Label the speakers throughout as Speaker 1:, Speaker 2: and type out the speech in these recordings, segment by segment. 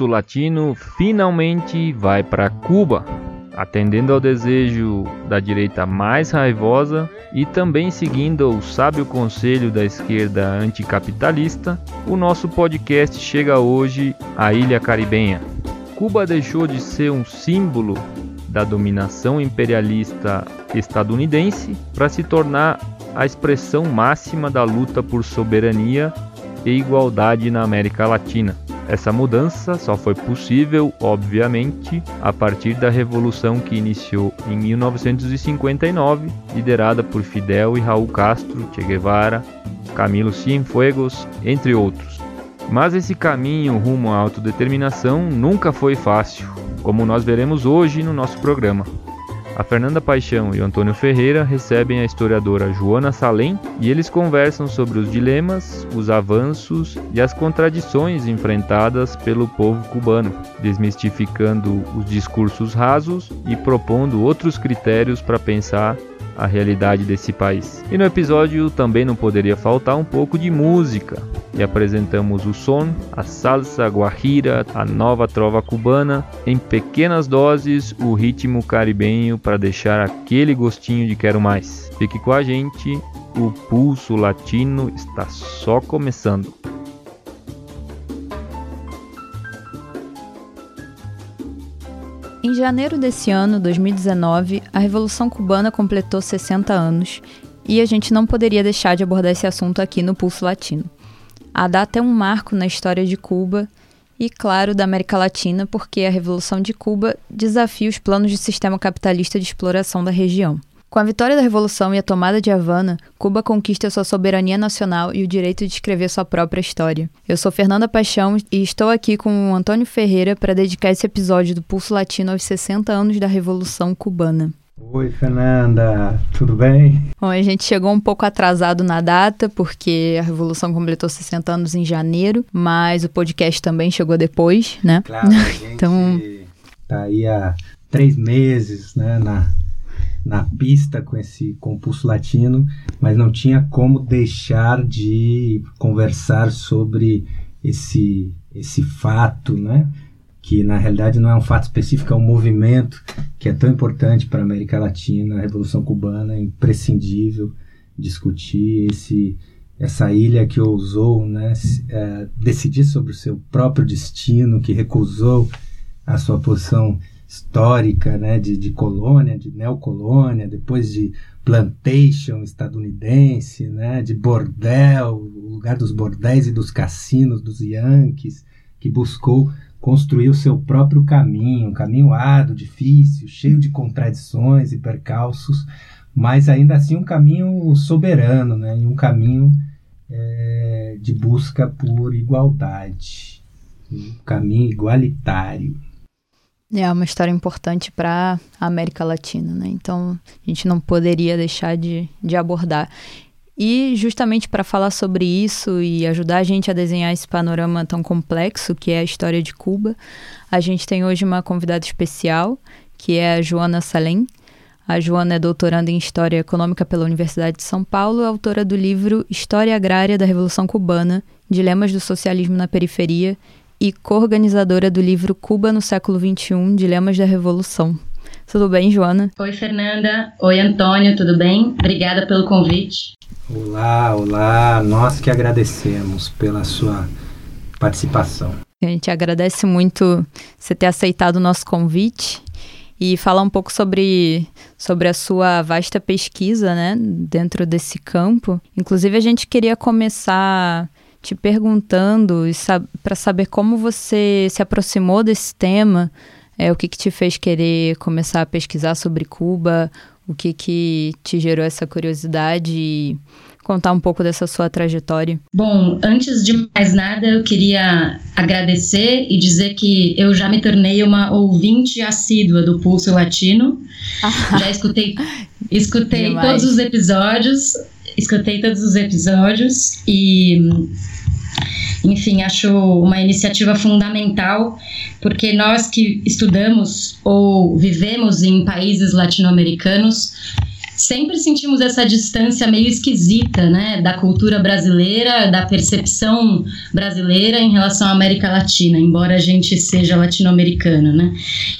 Speaker 1: O pulso latino finalmente vai para Cuba, atendendo ao desejo da direita mais raivosa e também seguindo o sábio conselho da esquerda anticapitalista, o nosso podcast chega hoje à Ilha Caribenha. Cuba deixou de ser um símbolo da dominação imperialista estadunidense para se tornar a expressão máxima da luta por soberania e igualdade na América Latina. Essa mudança só foi possível, obviamente, a partir da revolução que iniciou em 1959, liderada por Fidel e Raul Castro, Che Guevara, Camilo Cienfuegos, entre outros. Mas esse caminho rumo à autodeterminação nunca foi fácil, como nós veremos hoje no nosso programa. A Fernanda Paixão e o Antônio Ferreira recebem a historiadora Joana Salem e eles conversam sobre os dilemas, os avanços e as contradições enfrentadas pelo povo cubano, desmistificando os discursos rasos e propondo outros critérios para pensar a realidade desse país. E no episódio também não poderia faltar um pouco de música. E apresentamos o som, a salsa guajira, a nova trova cubana, em pequenas doses o ritmo caribenho para deixar aquele gostinho de quero mais. Fique com a gente, o pulso latino está só começando.
Speaker 2: Em janeiro desse ano, 2019, a Revolução Cubana completou 60 anos e a gente não poderia deixar de abordar esse assunto aqui no Pulso Latino. A data é um marco na história de Cuba e, claro, da América Latina, porque a Revolução de Cuba desafia os planos de sistema capitalista de exploração da região. Com a vitória da Revolução e a tomada de Havana, Cuba conquista sua soberania nacional e o direito de escrever sua própria história. Eu sou Fernanda Paixão e estou aqui com o Antônio Ferreira para dedicar esse episódio do Pulso Latino aos 60 anos da Revolução Cubana.
Speaker 3: Oi, Fernanda, tudo bem?
Speaker 2: Bom, a gente chegou um pouco atrasado na data, porque a Revolução completou 60 anos em janeiro, mas o podcast também chegou depois, né?
Speaker 3: Claro, a gente então... tá aí há três meses, né, na na pista com esse compulso latino, mas não tinha como deixar de conversar sobre esse, esse fato, né? que na realidade não é um fato específico, é um movimento que é tão importante para a América Latina, a Revolução Cubana, é imprescindível discutir esse, essa ilha que ousou né, é, decidir sobre o seu próprio destino, que recusou a sua posição histórica né, de, de colônia, de neocolônia, depois de plantation estadunidense, né, de bordel, o lugar dos bordéis e dos cassinos dos Yankees, que buscou construir o seu próprio caminho, um caminho árduo, difícil, cheio de contradições e percalços, mas ainda assim um caminho soberano, né, e um caminho é, de busca por igualdade, um caminho igualitário.
Speaker 2: É uma história importante para a América Latina, né? Então a gente não poderia deixar de, de abordar. E justamente para falar sobre isso e ajudar a gente a desenhar esse panorama tão complexo que é a história de Cuba, a gente tem hoje uma convidada especial, que é a Joana Salem. A Joana é doutoranda em História Econômica pela Universidade de São Paulo, autora do livro História Agrária da Revolução Cubana, Dilemas do Socialismo na Periferia e co-organizadora do livro Cuba no século XXI, Dilemas da Revolução. Tudo bem, Joana?
Speaker 4: Oi, Fernanda. Oi, Antônio, tudo bem? Obrigada pelo convite.
Speaker 3: Olá, olá. Nós que agradecemos pela sua participação.
Speaker 2: A gente agradece muito você ter aceitado o nosso convite e falar um pouco sobre, sobre a sua vasta pesquisa, né, dentro desse campo. Inclusive, a gente queria começar te perguntando sab para saber como você se aproximou desse tema, é, o que, que te fez querer começar a pesquisar sobre Cuba, o que, que te gerou essa curiosidade e contar um pouco dessa sua trajetória.
Speaker 4: Bom, antes de mais nada, eu queria agradecer e dizer que eu já me tornei uma ouvinte assídua do Pulso Latino. já escutei, escutei todos os episódios escutei todos os episódios e enfim, acho uma iniciativa fundamental, porque nós que estudamos ou vivemos em países latino-americanos sempre sentimos essa distância meio esquisita, né, da cultura brasileira, da percepção brasileira em relação à América Latina, embora a gente seja latino-americano, né.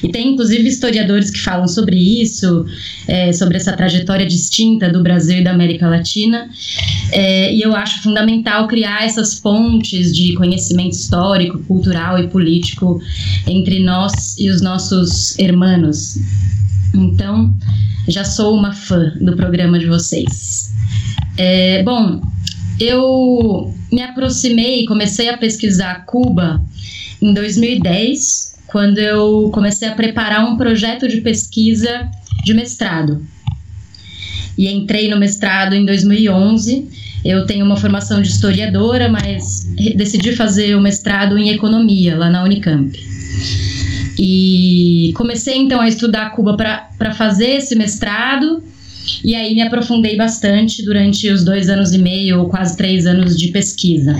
Speaker 4: E tem inclusive historiadores que falam sobre isso, é, sobre essa trajetória distinta do Brasil e da América Latina, é, e eu acho fundamental criar essas pontes de conhecimento histórico, cultural e político entre nós e os nossos hermanos. Então, já sou uma fã do programa de vocês. É, bom, eu me aproximei, comecei a pesquisar Cuba em 2010, quando eu comecei a preparar um projeto de pesquisa de mestrado. E entrei no mestrado em 2011. Eu tenho uma formação de historiadora, mas decidi fazer o mestrado em economia lá na Unicamp. E comecei então a estudar Cuba para fazer esse mestrado. E aí me aprofundei bastante durante os dois anos e meio, ou quase três anos de pesquisa.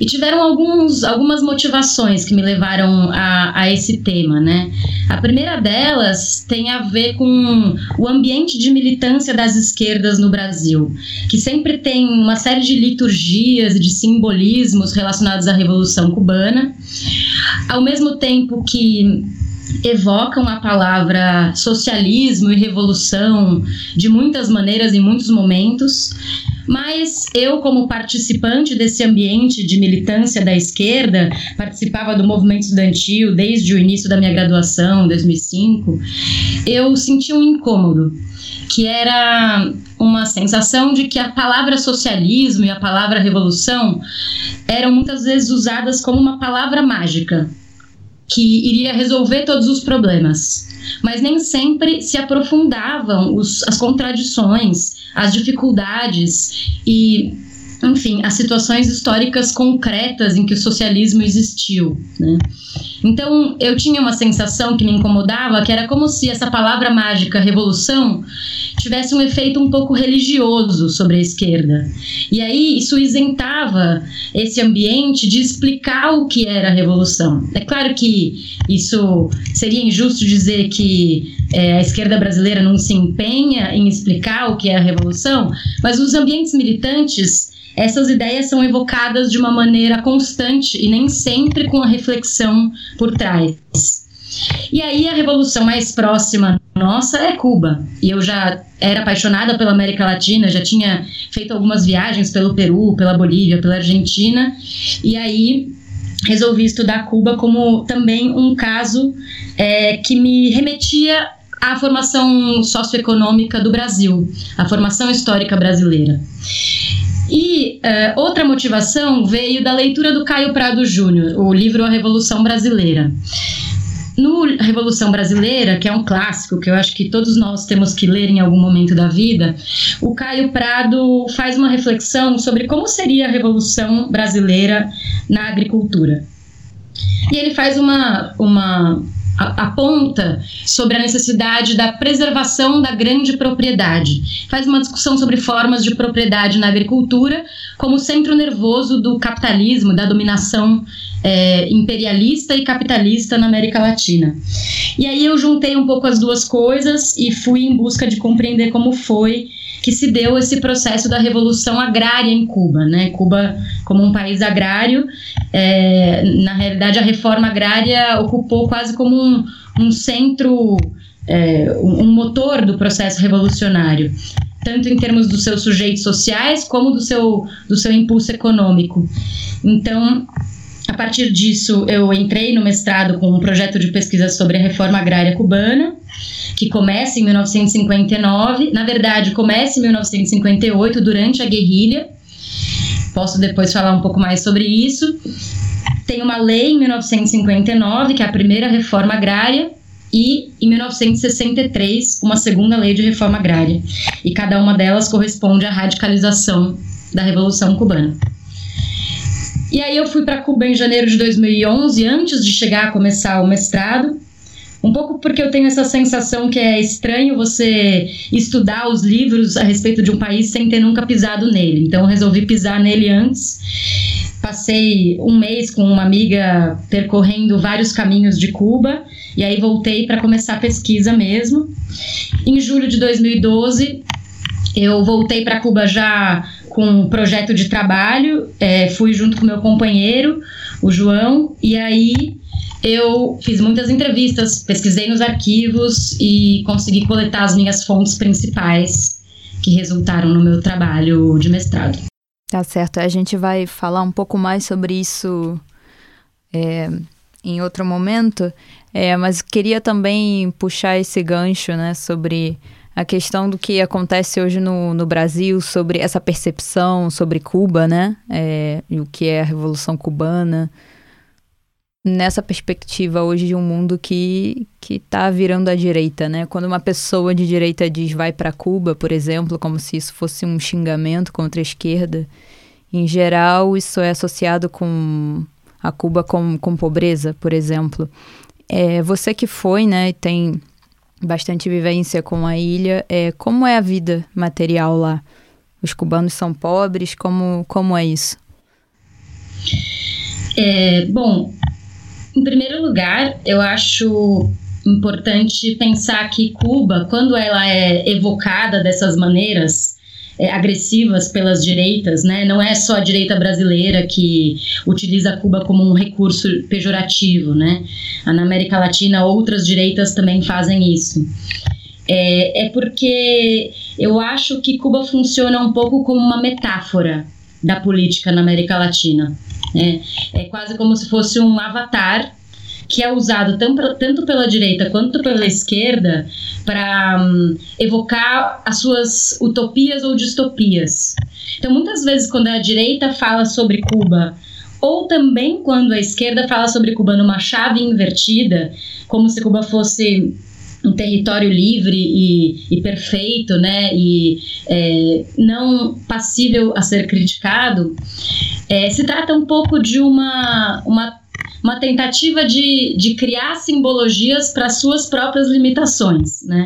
Speaker 4: E tiveram alguns, algumas motivações que me levaram a, a esse tema, né? A primeira delas tem a ver com o ambiente de militância das esquerdas no Brasil, que sempre tem uma série de liturgias e de simbolismos relacionados à Revolução Cubana, ao mesmo tempo que evocam a palavra socialismo e revolução de muitas maneiras em muitos momentos, mas eu, como participante desse ambiente de militância da esquerda, participava do movimento estudantil desde o início da minha graduação, 2005, eu senti um incômodo, que era uma sensação de que a palavra socialismo e a palavra revolução eram muitas vezes usadas como uma palavra mágica que iria resolver todos os problemas, mas nem sempre se aprofundavam os, as contradições, as dificuldades e, enfim, as situações históricas concretas em que o socialismo existiu. Né? Então, eu tinha uma sensação que me incomodava, que era como se essa palavra mágica, revolução, tivesse um efeito um pouco religioso sobre a esquerda. E aí isso isentava esse ambiente de explicar o que era a revolução. É claro que isso seria injusto dizer que é, a esquerda brasileira não se empenha em explicar o que é a revolução, mas os ambientes militantes essas ideias são evocadas de uma maneira constante e nem sempre com a reflexão por trás. E aí a revolução mais próxima nossa é Cuba. E eu já era apaixonada pela América Latina, já tinha feito algumas viagens pelo Peru, pela Bolívia, pela Argentina. E aí resolvi estudar Cuba como também um caso é, que me remetia à formação socioeconômica do Brasil, à formação histórica brasileira. E uh, outra motivação veio da leitura do Caio Prado Júnior, o livro A Revolução Brasileira. No Revolução Brasileira, que é um clássico que eu acho que todos nós temos que ler em algum momento da vida, o Caio Prado faz uma reflexão sobre como seria a Revolução Brasileira na agricultura. E ele faz uma, uma aponta sobre a necessidade da preservação da grande propriedade. Faz uma discussão sobre formas de propriedade na agricultura como centro nervoso do capitalismo, da dominação é, imperialista e capitalista na América Latina. E aí eu juntei um pouco as duas coisas e fui em busca de compreender como foi que se deu esse processo da revolução agrária em Cuba, né? Cuba como um país agrário, é, na realidade a reforma agrária ocupou quase como um, um centro, é, um motor do processo revolucionário, tanto em termos dos seus sujeitos sociais como do seu, do seu impulso econômico. Então, a partir disso, eu entrei no mestrado com um projeto de pesquisa sobre a reforma agrária cubana que começa em 1959, na verdade, começa em 1958, durante a guerrilha. Posso depois falar um pouco mais sobre isso. Tem uma lei em 1959, que é a primeira reforma agrária, e em 1963, uma segunda lei de reforma agrária. E cada uma delas corresponde à radicalização da Revolução Cubana. E aí eu fui para Cuba em janeiro de 2011, antes de chegar a começar o mestrado. Um pouco porque eu tenho essa sensação que é estranho você estudar os livros a respeito de um país sem ter nunca pisado nele. Então eu resolvi pisar nele antes. passei um mês com uma amiga percorrendo vários caminhos de Cuba e aí voltei para começar a pesquisa mesmo. Em julho de 2012, eu voltei para Cuba já com um projeto de trabalho, é, fui junto com meu companheiro, o João, e aí eu fiz muitas entrevistas, pesquisei nos arquivos e consegui coletar as minhas fontes principais que resultaram no meu trabalho de mestrado.
Speaker 2: Tá certo, a gente vai falar um pouco mais sobre isso é, em outro momento, é, mas queria também puxar esse gancho né, sobre a questão do que acontece hoje no, no Brasil, sobre essa percepção sobre Cuba, né? É, o que é a Revolução Cubana nessa perspectiva hoje de um mundo que que está virando à direita, né? Quando uma pessoa de direita diz vai para Cuba, por exemplo, como se isso fosse um xingamento contra a esquerda, em geral isso é associado com a Cuba com, com pobreza, por exemplo. É, você que foi, né, e tem bastante vivência com a ilha, é, como é a vida material lá? Os cubanos são pobres? Como, como é isso?
Speaker 4: É, bom, em primeiro lugar, eu acho importante pensar que Cuba, quando ela é evocada dessas maneiras é, agressivas pelas direitas, né, não é só a direita brasileira que utiliza Cuba como um recurso pejorativo, né? Na América Latina, outras direitas também fazem isso. É, é porque eu acho que Cuba funciona um pouco como uma metáfora da política na América Latina. É, é quase como se fosse um avatar que é usado tanto, pela direita quanto pela esquerda para um, evocar as suas utopias ou distopias. Então, muitas vezes, quando a direita fala sobre Cuba, ou também quando a esquerda fala sobre Cuba numa chave invertida, como se Cuba fosse um território livre e, e perfeito, né, e é, não passível a ser criticado, é, se trata um pouco de uma, uma, uma tentativa de, de criar simbologias para suas próprias limitações, né.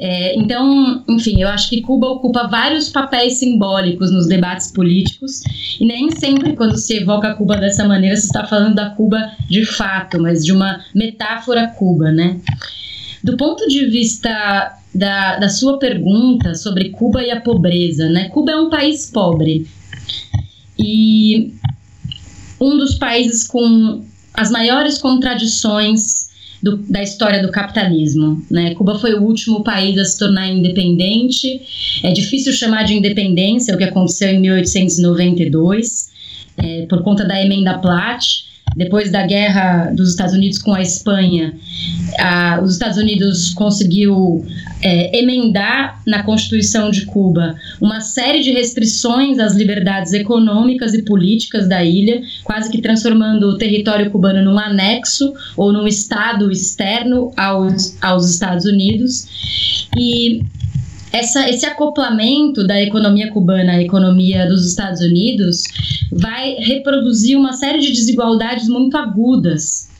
Speaker 4: É, então, enfim, eu acho que Cuba ocupa vários papéis simbólicos nos debates políticos e nem sempre quando se evoca Cuba dessa maneira se está falando da Cuba de fato, mas de uma metáfora Cuba, né? Do ponto de vista da, da sua pergunta sobre Cuba e a pobreza, né? Cuba é um país pobre e um dos países com as maiores contradições do, da história do capitalismo. Né? Cuba foi o último país a se tornar independente. É difícil chamar de independência o que aconteceu em 1892, é, por conta da emenda Platt depois da guerra dos Estados Unidos com a Espanha, a, os Estados Unidos conseguiu é, emendar na Constituição de Cuba uma série de restrições às liberdades econômicas e políticas da ilha, quase que transformando o território cubano num anexo ou num estado externo aos, aos Estados Unidos. E essa, esse acoplamento da economia cubana à economia dos Estados Unidos vai reproduzir uma série de desigualdades muito agudas.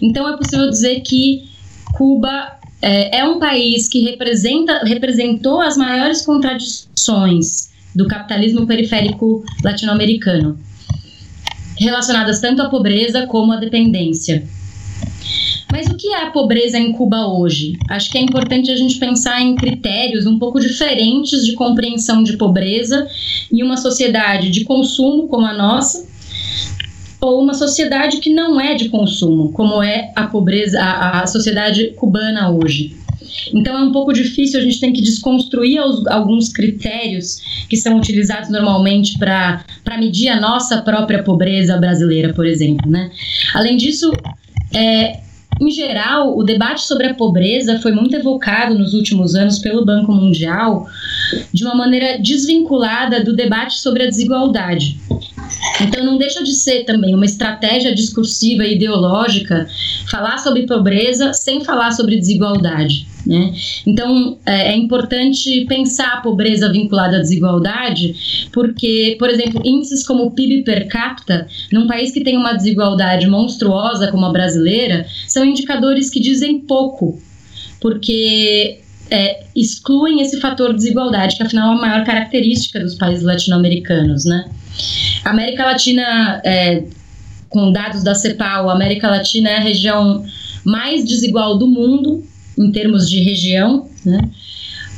Speaker 4: Então, é possível dizer que Cuba é, é um país que representa, representou as maiores contradições do capitalismo periférico latino-americano, relacionadas tanto à pobreza como à dependência. Mas o que é a pobreza em Cuba hoje? Acho que é importante a gente pensar em critérios um pouco diferentes de compreensão de pobreza em uma sociedade de consumo como a nossa, ou uma sociedade que não é de consumo, como é a pobreza, a, a sociedade cubana hoje. Então é um pouco difícil, a gente tem que desconstruir os, alguns critérios que são utilizados normalmente para medir a nossa própria pobreza brasileira, por exemplo. Né? Além disso, é, em geral, o debate sobre a pobreza foi muito evocado nos últimos anos pelo Banco Mundial de uma maneira desvinculada do debate sobre a desigualdade. Então, não deixa de ser também uma estratégia discursiva e ideológica falar sobre pobreza sem falar sobre desigualdade. Né? Então, é, é, importante pensar a pobreza vinculada à desigualdade, porque, por exemplo, índices como o PIB per capita, num país que tem uma desigualdade monstruosa como a brasileira, são indicadores que dizem pouco, porque é, excluem esse fator desigualdade, que afinal é a maior característica dos países latino-americanos, né? A América Latina, é, com dados da CEPAL, América Latina é a região mais desigual do mundo em termos de região, né?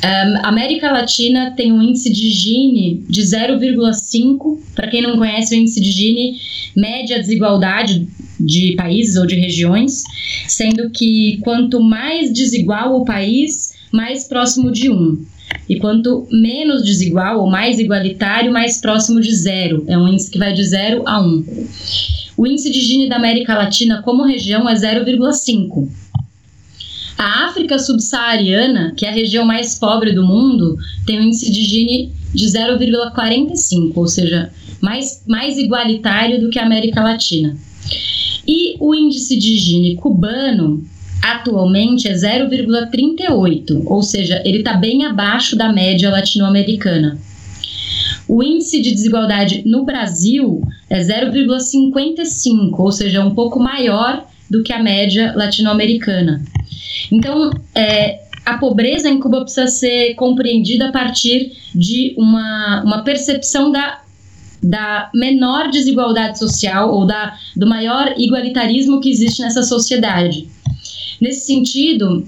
Speaker 4: Um, América Latina tem um índice de Gini de 0,5. Para quem não conhece, o índice de Gini mede a desigualdade de países ou de regiões, sendo que quanto mais desigual o país, mais próximo de 1. E quanto menos desigual ou mais igualitário, mais próximo de zero. É um índice que vai de 0 a 1. O índice de Gini da América Latina como região é 0,5. A África subsaariana, que é a região mais pobre do mundo, tem um índice de Gini de 0,45, ou seja, mais, mais igualitário do que a América Latina. E o índice de Gini cubano atualmente é 0,38, ou seja, ele está bem abaixo da média latino-americana. O índice de desigualdade no Brasil é 0,55, ou seja, um pouco maior do que a média latino-americana. Então, é, a pobreza em Cuba precisa ser compreendida a partir de uma, uma percepção da, da menor desigualdade social ou da, do maior igualitarismo que existe nessa sociedade. Nesse sentido,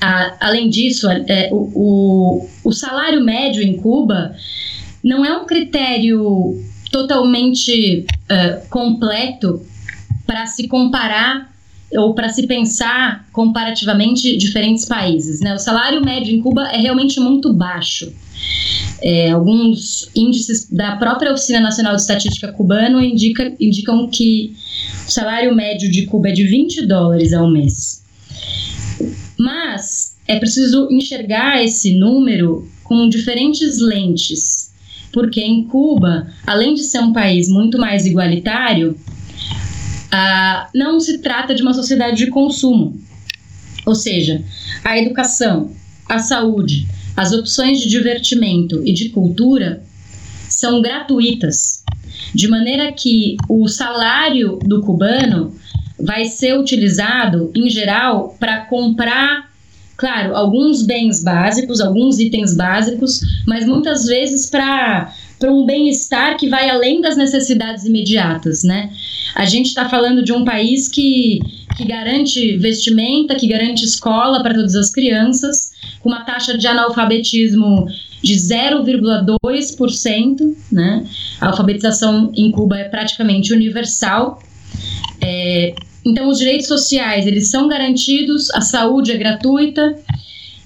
Speaker 4: a, além disso, é, o, o, o salário médio em Cuba não é um critério totalmente uh, completo para se comparar ou para se pensar comparativamente diferentes países. Né? O salário médio em Cuba é realmente muito baixo. É, alguns índices da própria Oficina Nacional de Estatística cubano indica, indicam que o salário médio de Cuba é de 20 dólares ao mês. Mas é preciso enxergar esse número com diferentes lentes, porque em Cuba, além de ser um país muito mais igualitário, ah, não se trata de uma sociedade de consumo. Ou seja, a educação, a saúde, as opções de divertimento e de cultura são gratuitas, de maneira que o salário do cubano vai ser utilizado, em geral, para comprar, claro, alguns bens básicos, alguns itens básicos, mas muitas vezes para um bem-estar que vai além das necessidades imediatas, né? A gente está falando de um país que, que garante vestimenta, que garante escola para todas as crianças, com uma taxa de analfabetismo de 0,2%, né? A alfabetização em Cuba é praticamente universal. É, então, os direitos sociais, eles são garantidos, a saúde é gratuita.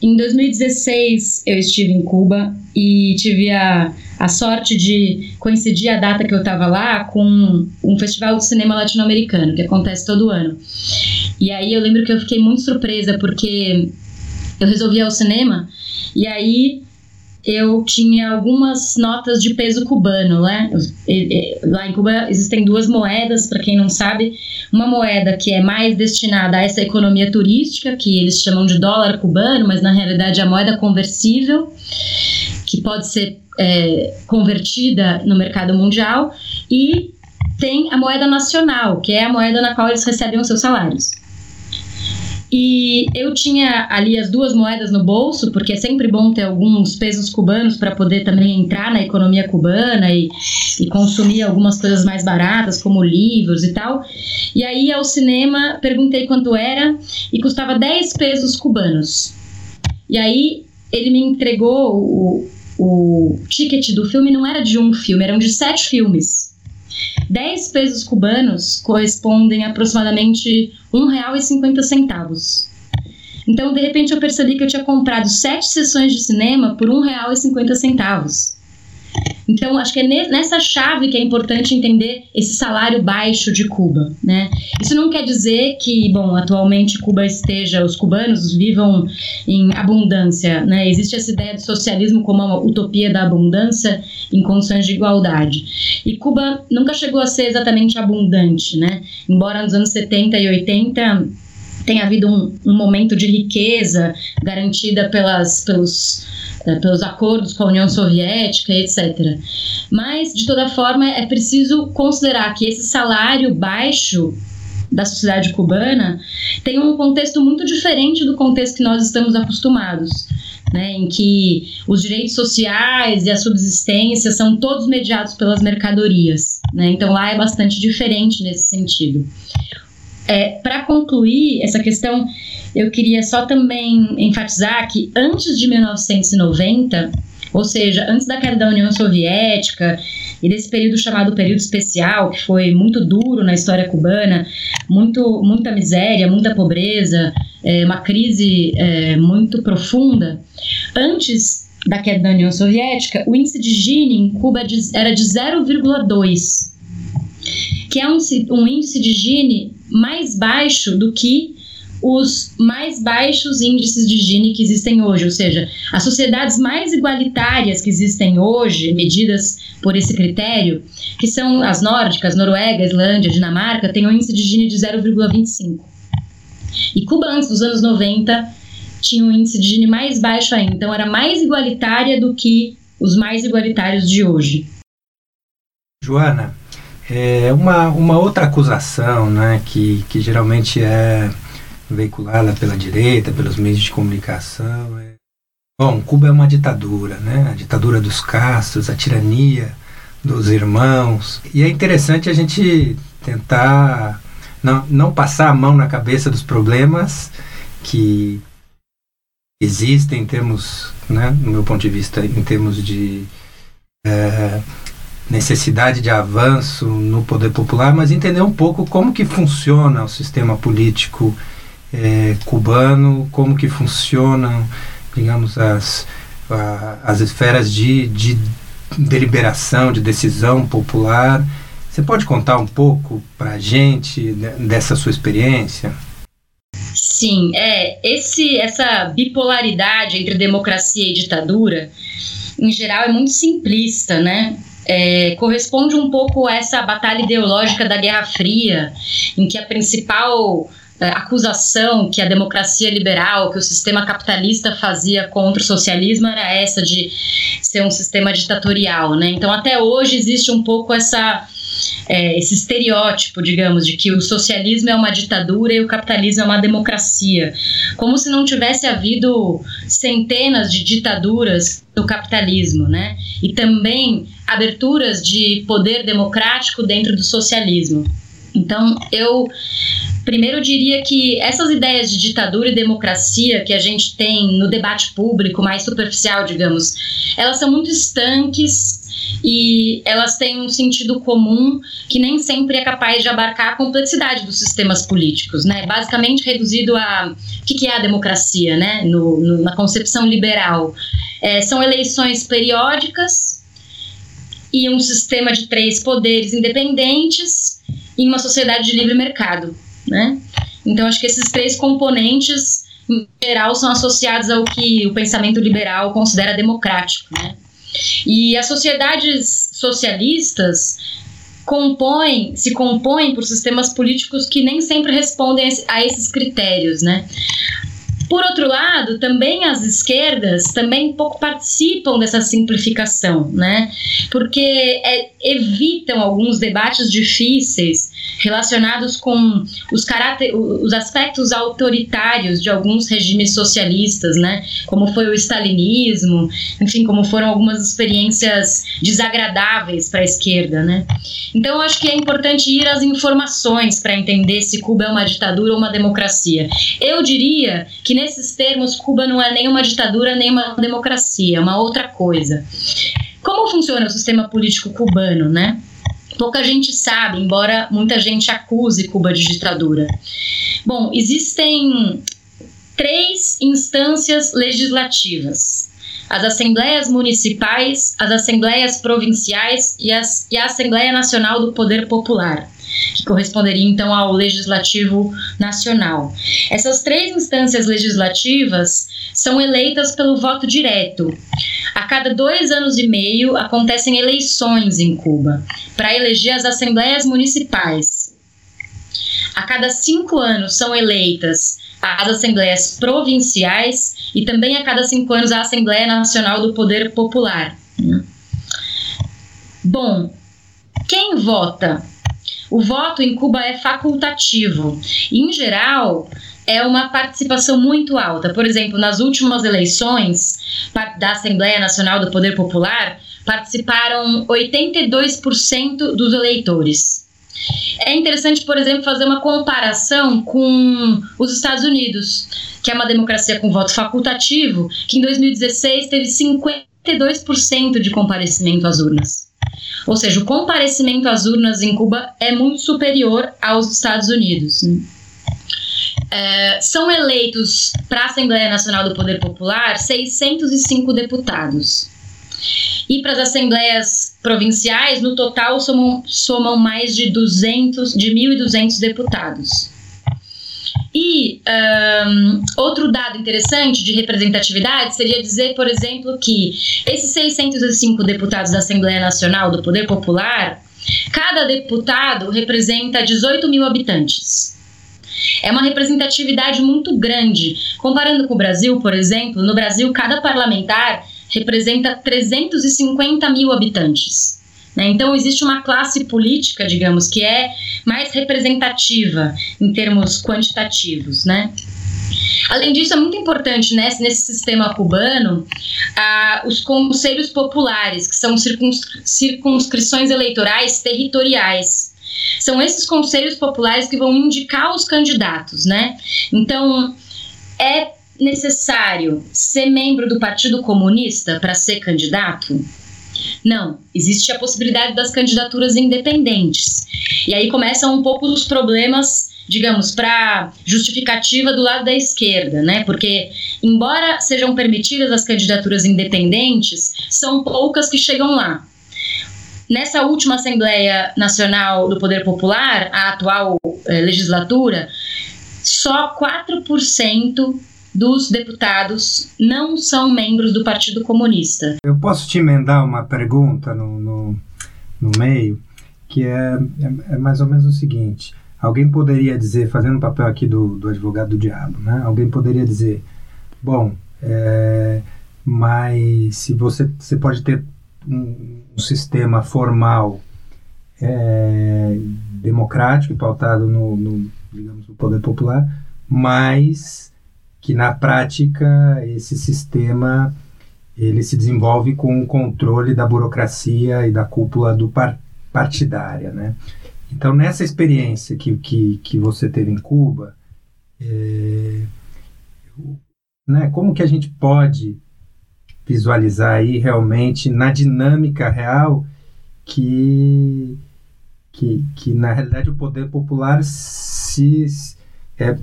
Speaker 4: Em 2016, eu estive em Cuba e tive a a sorte de coincidir a data que eu estava lá com um festival de cinema latino-americano que acontece todo ano. E aí eu lembro que eu fiquei muito surpresa porque eu resolvi ir ao cinema e aí eu tinha algumas notas de peso cubano, né? Lá em Cuba existem duas moedas, para quem não sabe. Uma moeda que é mais destinada a essa economia turística, que eles chamam de dólar cubano, mas na realidade é a moeda conversível, que pode ser é, convertida no mercado mundial, e tem a moeda nacional, que é a moeda na qual eles recebem os seus salários. E eu tinha ali as duas moedas no bolso, porque é sempre bom ter alguns pesos cubanos para poder também entrar na economia cubana e, e, consumir algumas coisas mais baratas, como livros e tal. E aí, ao cinema, perguntei quanto era e custava 10 pesos cubanos. E aí, ele me entregou o, o ticket do filme não era de um filme, eram de sete filmes. 10 pesos cubanos correspondem a aproximadamente R$ 1,50. Então, de repente, eu percebi que eu tinha comprado sete sessões de cinema por R$ 1,50. Então, acho que é nessa chave que é importante entender esse salário baixo de Cuba, né? Isso não quer dizer que, bom, atualmente Cuba esteja, os cubanos vivam em abundância, né? Existe essa ideia de socialismo como uma utopia da abundância em condições de igualdade. E Cuba nunca chegou a ser exatamente abundante, né? Embora nos anos 70 e 80 tenha havido um, um momento de riqueza garantida pelas, pelos é, pelos acordos com a União Soviética, etc. Mas, de toda forma, é preciso considerar que esse salário baixo da sociedade cubana tem um contexto muito diferente do contexto que nós estamos acostumados. né, em que os direitos sociais e a subsistência são todos mediados pelas mercadorias. Né? Então lá é bastante diferente nesse sentido. É, Para concluir essa questão, eu queria só também enfatizar que antes de 1990, ou seja, antes da queda da União Soviética e desse período chamado período especial, que foi muito duro na história cubana, muito, muita miséria, muita pobreza, é, uma crise é, muito profunda. Antes da queda da União Soviética, o índice de Gini em Cuba era de 0,2, que é um, um índice de Gini mais baixo do que os mais baixos índices de Gini que existem hoje, ou seja, as sociedades mais igualitárias que existem hoje, medidas por esse critério, que são as nórdicas, Noruega, Islândia, Dinamarca, têm um índice de Gini de 0,25. E Cuba, antes dos anos 90, tinha um índice de Gini mais baixo ainda, então era mais igualitária do que os mais igualitários de hoje.
Speaker 3: Joana, é uma, uma outra acusação né, que, que geralmente é veiculada pela direita, pelos meios de comunicação. É... Bom, Cuba é uma ditadura, né? A ditadura dos Castros, a tirania dos irmãos. E é interessante a gente tentar não, não passar a mão na cabeça dos problemas que existem em termos, né, no meu ponto de vista, em termos de é, necessidade de avanço no poder popular, mas entender um pouco como que funciona o sistema político é, cubano, como que funcionam, digamos, as, a, as esferas de, de deliberação, de decisão popular. Você pode contar um pouco para a gente dessa sua experiência?
Speaker 4: Sim, é esse essa bipolaridade entre democracia e ditadura, em geral, é muito simplista, né? É, corresponde um pouco a essa batalha ideológica da Guerra Fria, em que a principal é, acusação que a democracia liberal, que o sistema capitalista fazia contra o socialismo era essa de ser um sistema ditatorial, né? Então até hoje existe um pouco essa é, esse estereótipo, digamos, de que o socialismo é uma ditadura e o capitalismo é uma democracia, como se não tivesse havido centenas de ditaduras do capitalismo, né? E também aberturas de poder democrático dentro do socialismo. Então, eu Primeiro, eu diria que essas ideias de ditadura e democracia que a gente tem no debate público, mais superficial, digamos, elas são muito estanques e elas têm um sentido comum que nem sempre é capaz de abarcar a complexidade dos sistemas políticos, né? Basicamente reduzido a o que, é a democracia, né? No, no, na concepção liberal, é, são eleições periódicas e um sistema de três poderes independentes em uma sociedade de livre mercado né? Então acho que esses três componentes em geral são associados ao que o pensamento liberal considera democrático, né? E as sociedades socialistas compõem, se compõem por sistemas políticos que nem sempre respondem a esses critérios, né? Por outro lado, também as esquerdas também pouco participam dessa simplificação, né? Porque é, evitam alguns debates difíceis relacionados com os, caráter, os aspectos autoritários de alguns regimes socialistas, né? Como foi o stalinismo, enfim, como foram algumas experiências desagradáveis para a esquerda, né? Então, acho que é importante ir às informações para entender se Cuba é uma ditadura ou uma democracia. Eu diria que nesses termos Cuba não é nem uma ditadura nem uma democracia, é uma outra coisa. Como funciona o sistema político cubano, né? pouca gente sabe, embora muita gente acuse Cuba de ditadura. Bom, existem três instâncias legislativas: as assembleias municipais, as assembleias provinciais e, as, e a Assembleia Nacional do Poder Popular que corresponderia então ao Legislativo Nacional. Essas três instâncias legislativas são eleitas pelo voto direto. A cada dois anos e meio acontecem eleições em Cuba para eleger as assembleias municipais. A cada cinco anos são eleitas as assembleias provinciais e também a cada cinco anos a Assembleia Nacional do Poder Popular. Bom, quem vota o voto em Cuba é facultativo. E, em geral, é uma participação muito alta. Por exemplo, nas últimas eleições da Assembleia Nacional do Poder Popular, participaram 82% dos eleitores. É interessante, por exemplo, fazer uma comparação com os Estados Unidos, que é uma democracia com voto facultativo, que em 2016 teve 52% de comparecimento às urnas. Ou seja, o comparecimento às urnas em Cuba é muito superior aos Estados Unidos. Né? É, são eleitos para a Assembleia Nacional do Poder Popular 605 deputados. E para as assembleias provinciais, no total, somam, somam mais de 200, de 1.200 deputados. E um, outro dado interessante de representatividade seria dizer, por exemplo, que esses 605 deputados da Assembleia Nacional do Poder Popular, cada deputado representa 18 mil habitantes. É uma representatividade muito grande. Comparando com o Brasil, por exemplo, no Brasil, cada parlamentar representa 350 mil habitantes. Né? Então, existe uma classe política, digamos, que é mais representativa em termos quantitativos. Né? Além disso, é muito importante né, nesse sistema cubano ah, os conselhos populares, que são circunscrições eleitorais territoriais. São esses conselhos populares que vão indicar os candidatos, né? Então, é necessário ser membro do Partido Comunista para ser candidato? Não, existe a possibilidade das candidaturas independentes. E aí começam um pouco os problemas, digamos, para justificativa do lado da esquerda, né? Porque, embora sejam permitidas as candidaturas independentes, são poucas que chegam lá. Nessa última Assembleia Nacional do Poder Popular, a atual eh, legislatura, só 4% dos deputados não são membros do Partido Comunista.
Speaker 3: Eu posso te emendar uma pergunta no, no, no meio, que é, é, é, mais ou menos o seguinte: alguém poderia dizer, fazendo o papel aqui do, do advogado do diabo, né? Alguém poderia dizer, bom, é, mas se você, você pode ter um, um sistema formal é, democrático e pautado no, no, digamos, no poder popular, mas que na prática esse sistema ele se desenvolve com o controle da burocracia e da cúpula do par partidária, né? Então nessa experiência que, que, que você teve em Cuba, é, né, como que a gente pode visualizar aí realmente na dinâmica real que, que, que na realidade o poder popular se é,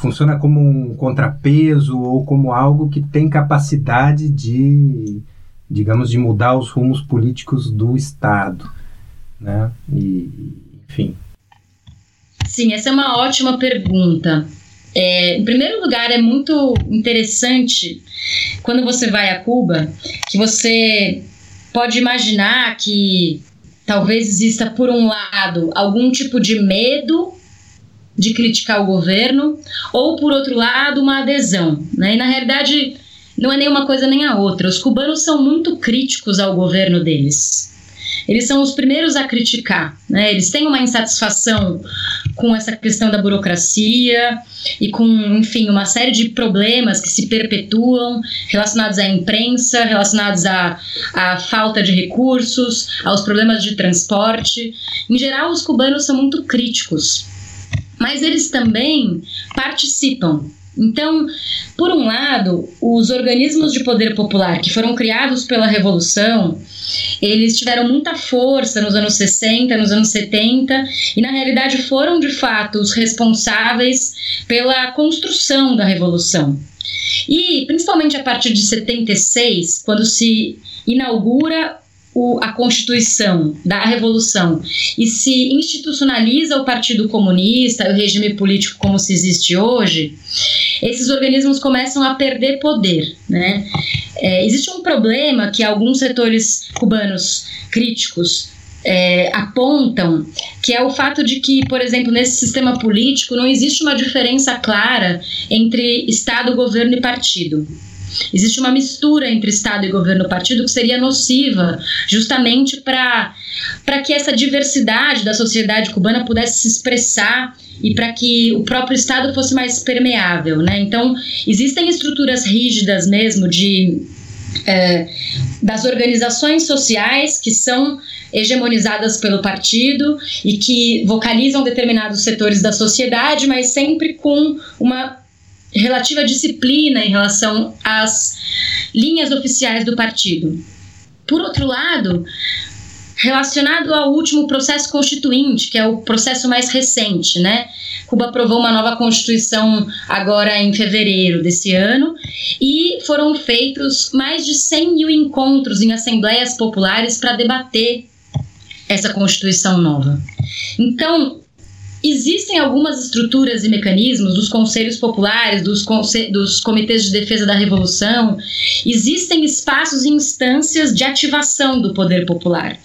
Speaker 3: funciona como um contrapeso ou como algo que tem capacidade de, digamos, de mudar os rumos políticos do Estado, né? E, enfim.
Speaker 4: Sim, essa é uma ótima pergunta. É, em primeiro lugar, é muito interessante quando você vai a Cuba que você pode imaginar que talvez exista, por um lado, algum tipo de medo de criticar o governo, ou por outro lado, uma adesão. Né? E na realidade, não é nem uma coisa nem a outra. Os cubanos são muito críticos ao governo deles. Eles são os primeiros a criticar, né? Eles têm uma insatisfação com essa questão da burocracia e com, enfim, uma série de problemas que se perpetuam relacionados à imprensa, relacionados à, à falta de recursos, aos problemas de transporte. Em geral, os cubanos são muito críticos mas eles também participam. Então, por um lado, os organismos de poder popular que foram criados pela Revolução, eles tiveram muita força nos anos 60, nos anos 70, e na realidade foram de fato os responsáveis pela construção da Revolução. E principalmente a partir de 76, quando se inaugura o, a Constituição da Revolução e se institucionaliza o Partido Comunista, o regime político como se existe hoje, esses organismos começam a perder poder. Né? É, existe um problema que alguns setores cubanos críticos é, apontam, que é o fato de que, por exemplo, nesse sistema político não existe uma diferença clara entre Estado, governo e partido. Existe uma mistura entre Estado e governo partido que seria nociva, justamente para que essa diversidade da sociedade cubana pudesse se expressar e para que o próprio Estado fosse mais permeável. Né? Então, existem estruturas rígidas mesmo de. É, das organizações sociais que são hegemonizadas pelo partido e que vocalizam determinados setores da sociedade, mas sempre com uma relativa disciplina em relação às linhas oficiais do partido. Por outro lado, relacionado ao último processo constituinte, que é o processo mais recente, né? Cuba aprovou uma nova constituição agora em fevereiro desse ano e foram feitos mais de 100 mil encontros em assembleias populares para debater essa constituição nova. Então, Existem algumas estruturas e mecanismos dos conselhos populares, dos, dos comitês de defesa da revolução, existem espaços e instâncias de ativação do poder popular.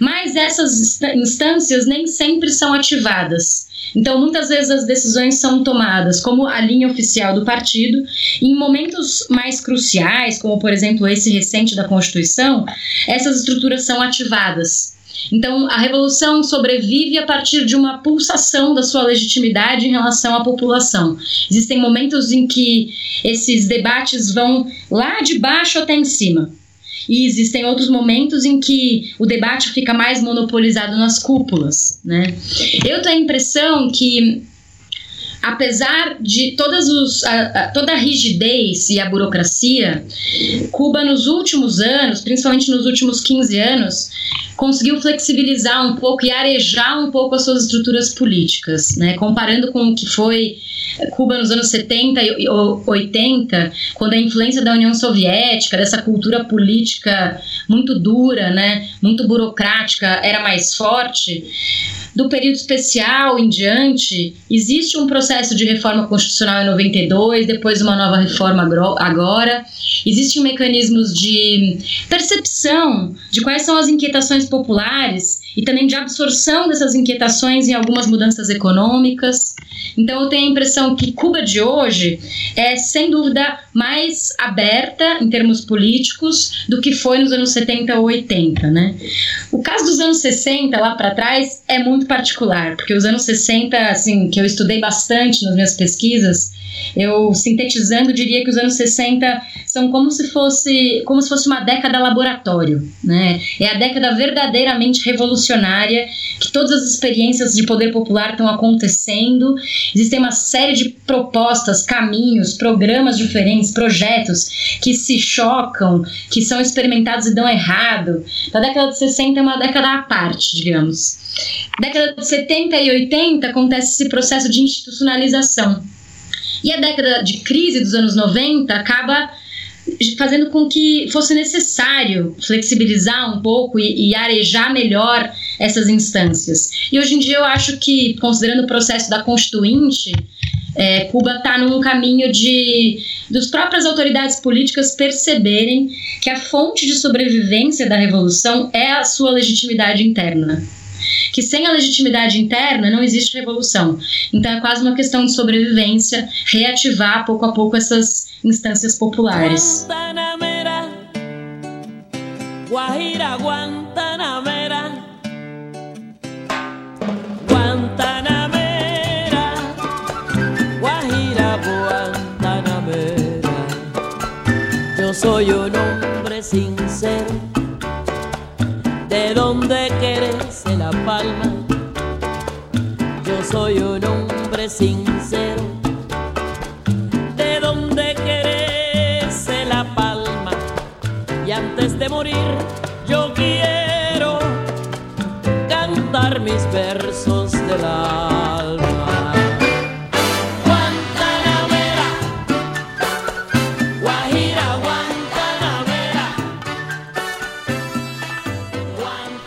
Speaker 4: Mas essas instâncias nem sempre são ativadas. Então, muitas vezes as decisões são tomadas como a linha oficial do partido, e em momentos mais cruciais, como por exemplo esse recente da Constituição, essas estruturas são ativadas. Então, a revolução sobrevive a partir de uma pulsação da sua legitimidade em relação à população. Existem momentos em que esses debates vão lá de baixo até em cima. E existem outros momentos em que o debate fica mais monopolizado nas cúpulas, né? Eu tenho a impressão que apesar de todas os, a, a, toda a rigidez e a burocracia, Cuba nos últimos anos, principalmente nos últimos 15 anos, conseguiu flexibilizar um pouco e arejar um pouco as suas estruturas políticas, né? comparando com o que foi Cuba nos anos 70 e 80, quando a influência da União Soviética, dessa cultura política muito dura, né, muito burocrática, era mais forte. Do período especial em diante, existe um processo de reforma constitucional em 92, depois uma nova reforma agora. Existem mecanismos de percepção de quais são as inquietações populares e também de absorção dessas inquietações em algumas mudanças econômicas. Então eu tenho a impressão que Cuba de hoje é sem dúvida mais aberta em termos políticos do que foi nos anos 70 ou 80, né? O caso dos anos 60 lá para trás é muito particular, porque os anos 60, assim, que eu estudei bastante nas minhas pesquisas, eu, sintetizando, diria que os anos 60 são como se fosse, como se fosse uma década laboratório. Né? É a década verdadeiramente revolucionária, que todas as experiências de poder popular estão acontecendo. Existem uma série de propostas, caminhos, programas diferentes, projetos que se chocam, que são experimentados e dão errado. A década de 60 é uma década à parte, digamos. Década de 70 e 80 acontece esse processo de institucionalização e a década de crise dos anos 90 acaba fazendo com que fosse necessário flexibilizar um pouco e, e, arejar melhor essas instâncias. E hoje em dia eu acho que, considerando o processo da Constituinte, é, Cuba está num caminho de das próprias autoridades políticas perceberem que a fonte de sobrevivência da revolução é a sua legitimidade interna que sem a legitimidade interna não existe revolução. Então é quase uma questão de sobrevivência, reativar pouco a pouco essas instâncias populares. Guantanamera, Guajira, Guantanamera, Guantanamera, Guajira, Guantanamera. Yo soy un hombre sincero, de donde crece la palma. Yo soy un hombre sincero, de morir, yo quiero cantar mis versos del alma. Guantanamera, Guajira, Guantanamera.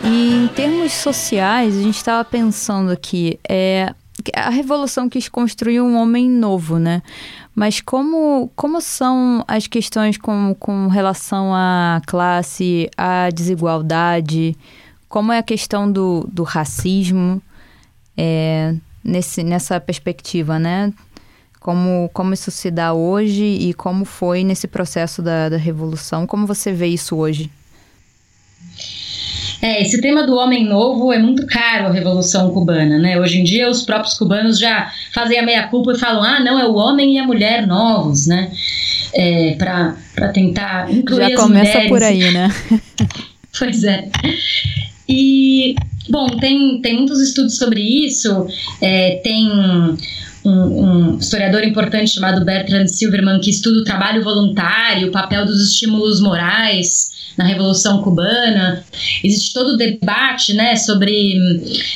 Speaker 2: E em termos sociais, a gente estava pensando aqui, é a revolução quis construir um homem novo, né? Mas como, como são as questões com, com relação à classe, à desigualdade? Como é a questão do, do racismo é, nesse, nessa perspectiva, né? Como, como isso se dá hoje e como foi nesse processo da, da revolução? Como você vê isso hoje?
Speaker 4: É, esse tema do homem novo é muito caro à Revolução Cubana, né? Hoje em dia os próprios cubanos já fazem a meia-culpa e falam, ah, não, é o homem e a mulher novos, né? É, para tentar incluir
Speaker 2: já começa
Speaker 4: mulheres.
Speaker 2: por aí, né?
Speaker 4: Pois é. E, bom, tem, tem muitos estudos sobre isso. É, tem um, um, historiador importante chamado Bertrand Silverman que estuda o trabalho voluntário, o papel dos estímulos morais na Revolução Cubana. Existe todo o debate né, sobre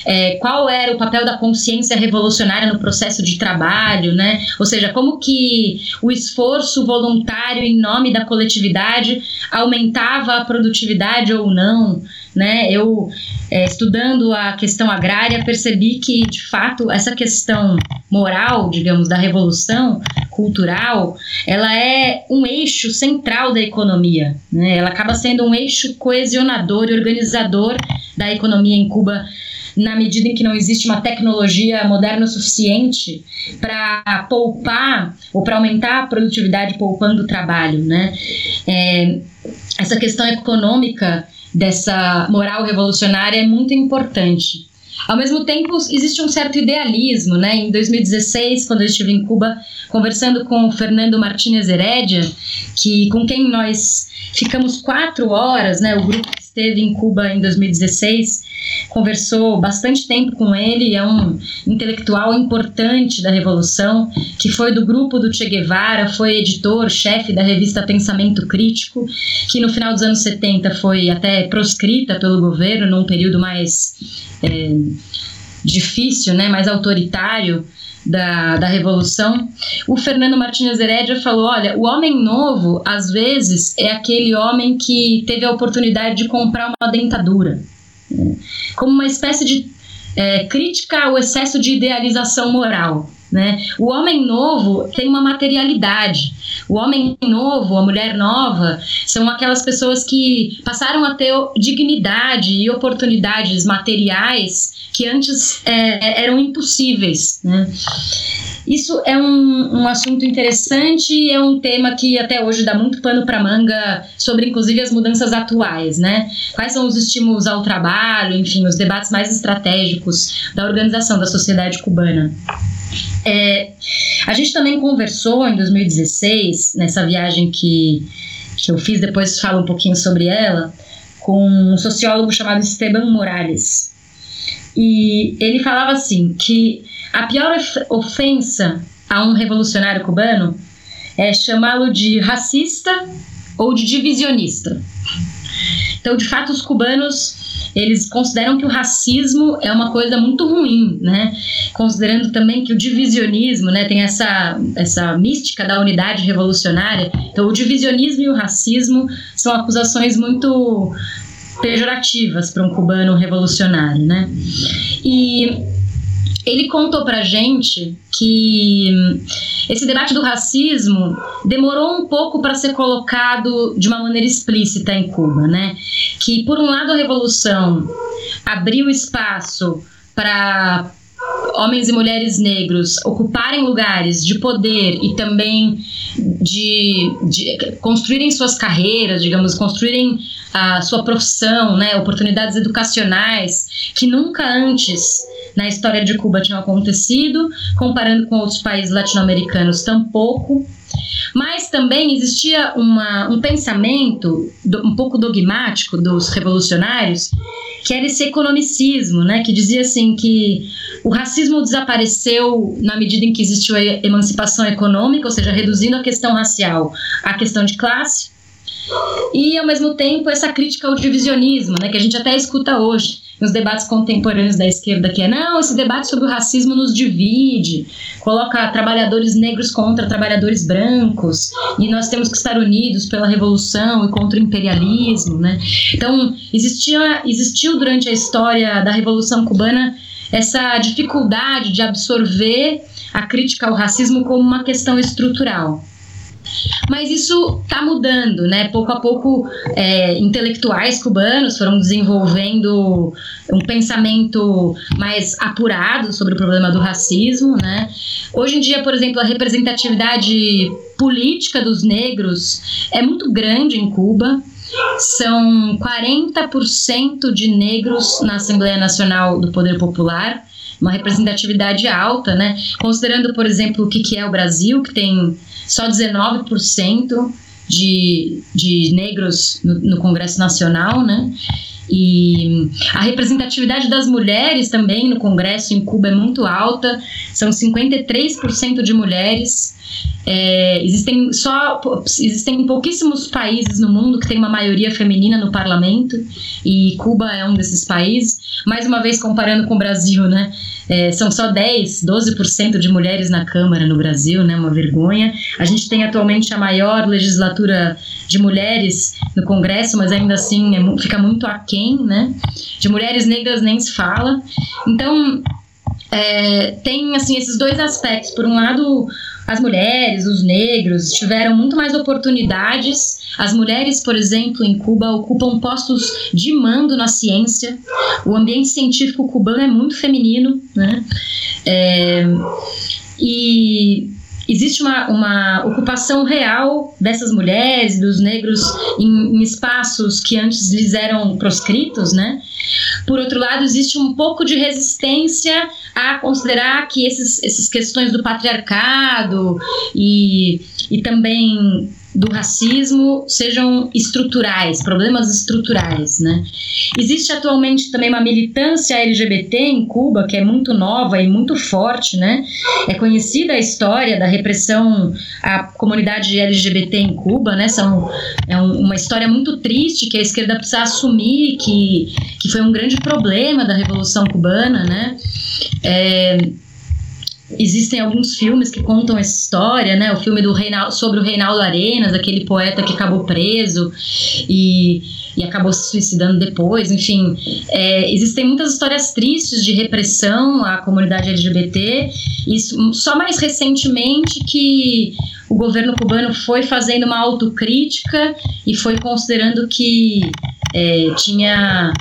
Speaker 4: é, qual era o papel da consciência revolucionária no processo de trabalho, né? ou seja, como que o esforço voluntário em nome da coletividade aumentava a produtividade ou não. Né? Eu, é, estudando a questão agrária, percebi que, de fato, essa questão moral, digamos, da revolução cultural, ela é um eixo central da economia. Né? Ela acaba sendo um eixo coesionador e organizador da economia em Cuba na medida em que não existe uma tecnologia moderna o suficiente para poupar ou para aumentar a produtividade poupando o trabalho, né? É, essa questão econômica dessa moral revolucionária é muito importante. Ao mesmo tempo, existe um certo idealismo, né? Em 2016, quando eu estive em Cuba conversando com o Fernando Martinez Heredia, que com quem nós ficamos quatro horas, né? O grupo esteve em Cuba em 2016 conversou bastante tempo com ele, é um intelectual importante da Revolução, que foi do grupo do Che Guevara, foi editor, chefe da revista Pensamento Crítico, que no final dos anos 70 foi até proscrita pelo governo num período mais é, difícil, né, mais autoritário da, da Revolução, o Fernando Martins Heredia falou: olha, o homem novo, às vezes, é aquele homem que teve a oportunidade de comprar uma dentadura como uma espécie de é, crítica ao excesso de idealização moral. Né? O homem novo tem uma materialidade. O homem novo, a mulher nova, são aquelas pessoas que passaram a ter dignidade e oportunidades materiais que antes é, eram impossíveis. Né? Isso é um, um assunto interessante e é um tema que até hoje dá muito pano para manga sobre, inclusive, as mudanças atuais, né? Quais são os estímulos ao trabalho, enfim, os debates mais estratégicos da organização da sociedade cubana. É, a gente também conversou em 2016, nessa viagem que, que eu fiz, depois falo um pouquinho sobre ela, com um sociólogo chamado Esteban Morales. E ele falava assim que a pior ofensa a um revolucionário cubano é chamá-lo de racista ou de divisionista. Então, de fato, os cubanos eles consideram que o racismo é uma coisa muito ruim, né? Considerando também que o divisionismo, né, tem essa essa mística da unidade revolucionária. Então, o divisionismo e o racismo são acusações muito pejorativas para um cubano revolucionário, né? E ele contou pra gente que esse debate do racismo demorou um pouco para ser colocado de uma maneira explícita em Cuba, né? Que por um lado a revolução abriu espaço para homens e mulheres negros ocuparem lugares de poder e também de, de construírem suas carreiras, digamos, construírem a sua profissão, né, oportunidades educacionais que nunca antes na história de Cuba tinham acontecido, comparando com outros países latino-americanos, tampouco. Mas também existia uma, um pensamento do, um pouco dogmático dos revolucionários, que era esse economicismo, né, que dizia assim que o racismo desapareceu na medida em que existiu a emancipação econômica, ou seja, reduzindo a questão racial à questão de classe, e ao mesmo tempo essa crítica ao divisionismo, né, que a gente até escuta hoje nos debates contemporâneos da esquerda, que é não, esse debate sobre o racismo nos divide, coloca trabalhadores negros contra trabalhadores brancos, e nós temos que estar unidos pela revolução e contra o imperialismo, né? Então, existia, existiu durante a história da Revolução Cubana essa dificuldade de absorver a crítica ao racismo como uma questão estrutural. Mas isso está mudando, né? Pouco a pouco, é, intelectuais cubanos foram desenvolvendo um pensamento mais apurado sobre o problema do racismo, né? Hoje em dia, por exemplo, a representatividade política dos negros é muito grande em Cuba. São 40% de negros na Assembleia Nacional do Poder Popular, uma representatividade alta, né? Considerando, por exemplo, o que, que é o Brasil, que tem só 19% de, de negros no, no Congresso Nacional, né? E a representatividade das mulheres também no Congresso em Cuba é muito alta, são 53% de mulheres. É, existem só existem pouquíssimos países no mundo que tem uma maioria feminina no parlamento e Cuba é um desses países. Mais uma vez comparando com o Brasil, né? É, são só 10, 12% de mulheres na Câmara no Brasil, né? Uma vergonha. A gente tem atualmente a maior legislatura de mulheres no Congresso, mas ainda assim é, fica muito aquém, né? De mulheres negras nem se fala. Então, é, tem assim esses dois aspectos. Por um lado, as mulheres, os negros tiveram muito mais oportunidades. As mulheres, por exemplo, em Cuba ocupam postos de mando na ciência. O ambiente científico cubano é muito feminino, né? É, e existe uma, uma ocupação real dessas mulheres, dos negros, em, em espaços que antes lhes eram proscritos, né? Por outro lado, existe um pouco de resistência a considerar que esses, essas questões do patriarcado e, e também do racismo sejam estruturais, problemas estruturais, né? Existe atualmente também uma militância LGBT em Cuba que é muito nova e muito forte, né? É conhecida a história da repressão à comunidade LGBT em Cuba, né? São, é um, uma história muito triste que a esquerda precisa assumir que, que foi um grande problema da Revolução Cubana, né? É, existem alguns filmes que contam essa história, né? O filme do Reinaldo, sobre o Reinaldo Arenas, aquele poeta que acabou preso e, e acabou se suicidando depois. Enfim, é, existem muitas histórias tristes de repressão à comunidade LGBT. E só mais recentemente que o governo cubano foi fazendo uma autocrítica e foi considerando que é, tinha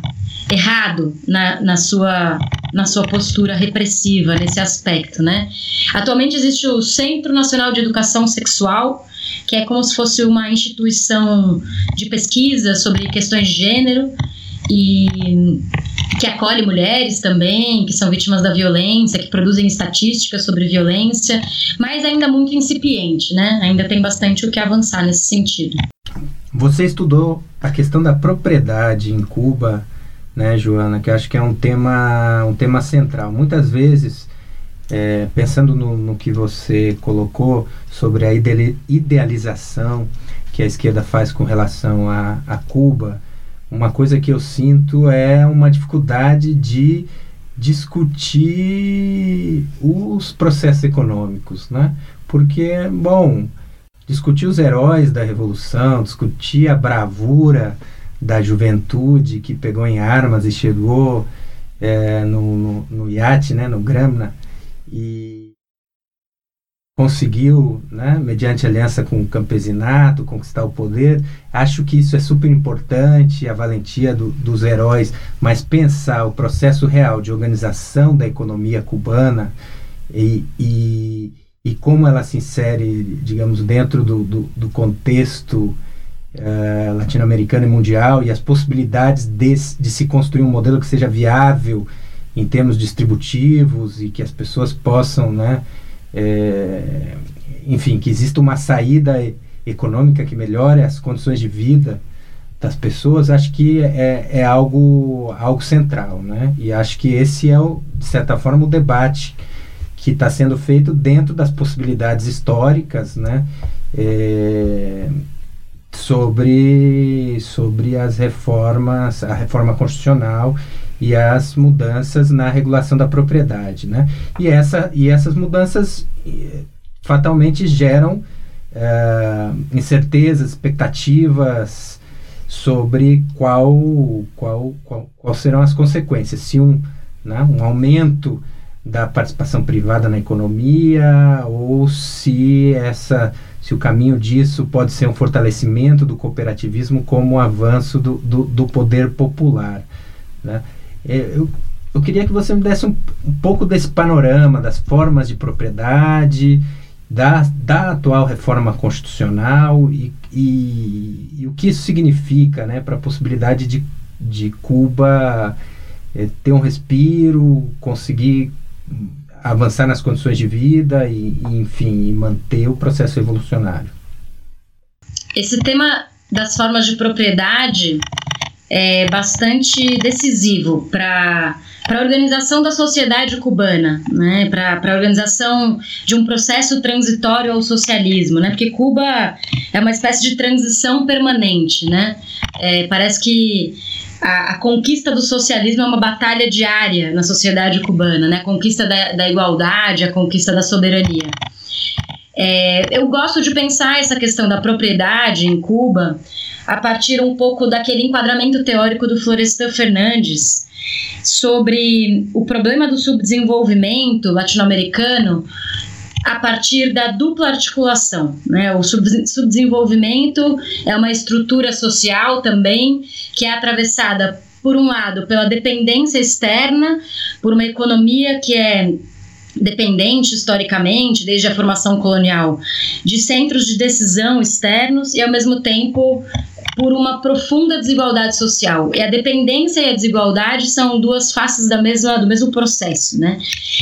Speaker 4: errado na, na, sua, na sua postura repressiva nesse aspecto, né? Atualmente existe o Centro Nacional de Educação Sexual, que é como se fosse uma instituição de pesquisa sobre questões de gênero e que acolhe mulheres também, que são vítimas da violência, que produzem estatísticas sobre violência, mas ainda muito incipiente, né? Ainda tem bastante o que avançar nesse sentido.
Speaker 3: Você estudou a questão da propriedade em Cuba né, Joana, que acho que é um tema, um tema central. Muitas vezes, é, pensando no, no, que você colocou sobre a idealização que a esquerda faz com relação a, a Cuba, uma coisa que eu sinto é uma dificuldade de discutir os processos econômicos, né? Porque, bom, discutir os heróis da revolução, discutir a bravura da juventude que pegou em armas e chegou é, no, no, no, iate, né, no Gramna, e conseguiu, né, mediante aliança com o campesinato, conquistar o poder. Acho que isso é super importante, a valentia do, dos heróis, mas pensar o processo real de organização da economia cubana e, e, e como ela se insere, digamos, dentro do, do, do contexto uh, latino-americana e mundial e as possibilidades de, de se construir um modelo que seja viável em termos distributivos e que as pessoas possam, né, é, enfim, que exista uma saída econômica que melhore as condições de vida das pessoas, acho que é, é algo, algo central, né? E acho que esse é, o, de certa forma, o debate que está sendo feito dentro das possibilidades históricas, né? É, sobre, sobre as reformas, a reforma constitucional e as mudanças na regulação da propriedade, né? E, essa, e essas mudanças eh, fatalmente geram uh, incertezas, expectativas sobre qual, qual, qual, qual serão as consequências. Se um, né, um aumento da participação privada na economia ou se essa se o caminho disso pode ser um fortalecimento do cooperativismo como um avanço do, do, do poder popular. Né? É, eu, eu queria que você me desse um, um pouco desse panorama das formas de propriedade, da, da atual reforma constitucional e, e, e o que isso significa né, para a possibilidade de, de Cuba é, ter um respiro, conseguir avançar nas condições de vida e, e enfim, manter o processo evolucionário.
Speaker 4: Esse tema das formas de propriedade é bastante decisivo para para a organização da sociedade cubana, né, para a organização de um processo transitório ao socialismo, né, porque Cuba é uma espécie de transição permanente, né, é, parece que a, a, conquista do socialismo é uma batalha diária na sociedade cubana, né? A conquista da, da igualdade, a conquista da soberania. É, eu gosto de pensar essa questão da propriedade em Cuba a partir um pouco daquele enquadramento teórico do Florestan Fernandes sobre o problema do subdesenvolvimento latino-americano a partir da dupla articulação. Né? O subdesenvolvimento é uma estrutura social também que é atravessada, por um lado, pela dependência externa, por uma economia que é dependente historicamente, desde a formação colonial, de centros de decisão externos e, ao mesmo tempo, por uma profunda desigualdade social. E a dependência e a desigualdade são duas faces da mesma, do mesmo processo, né?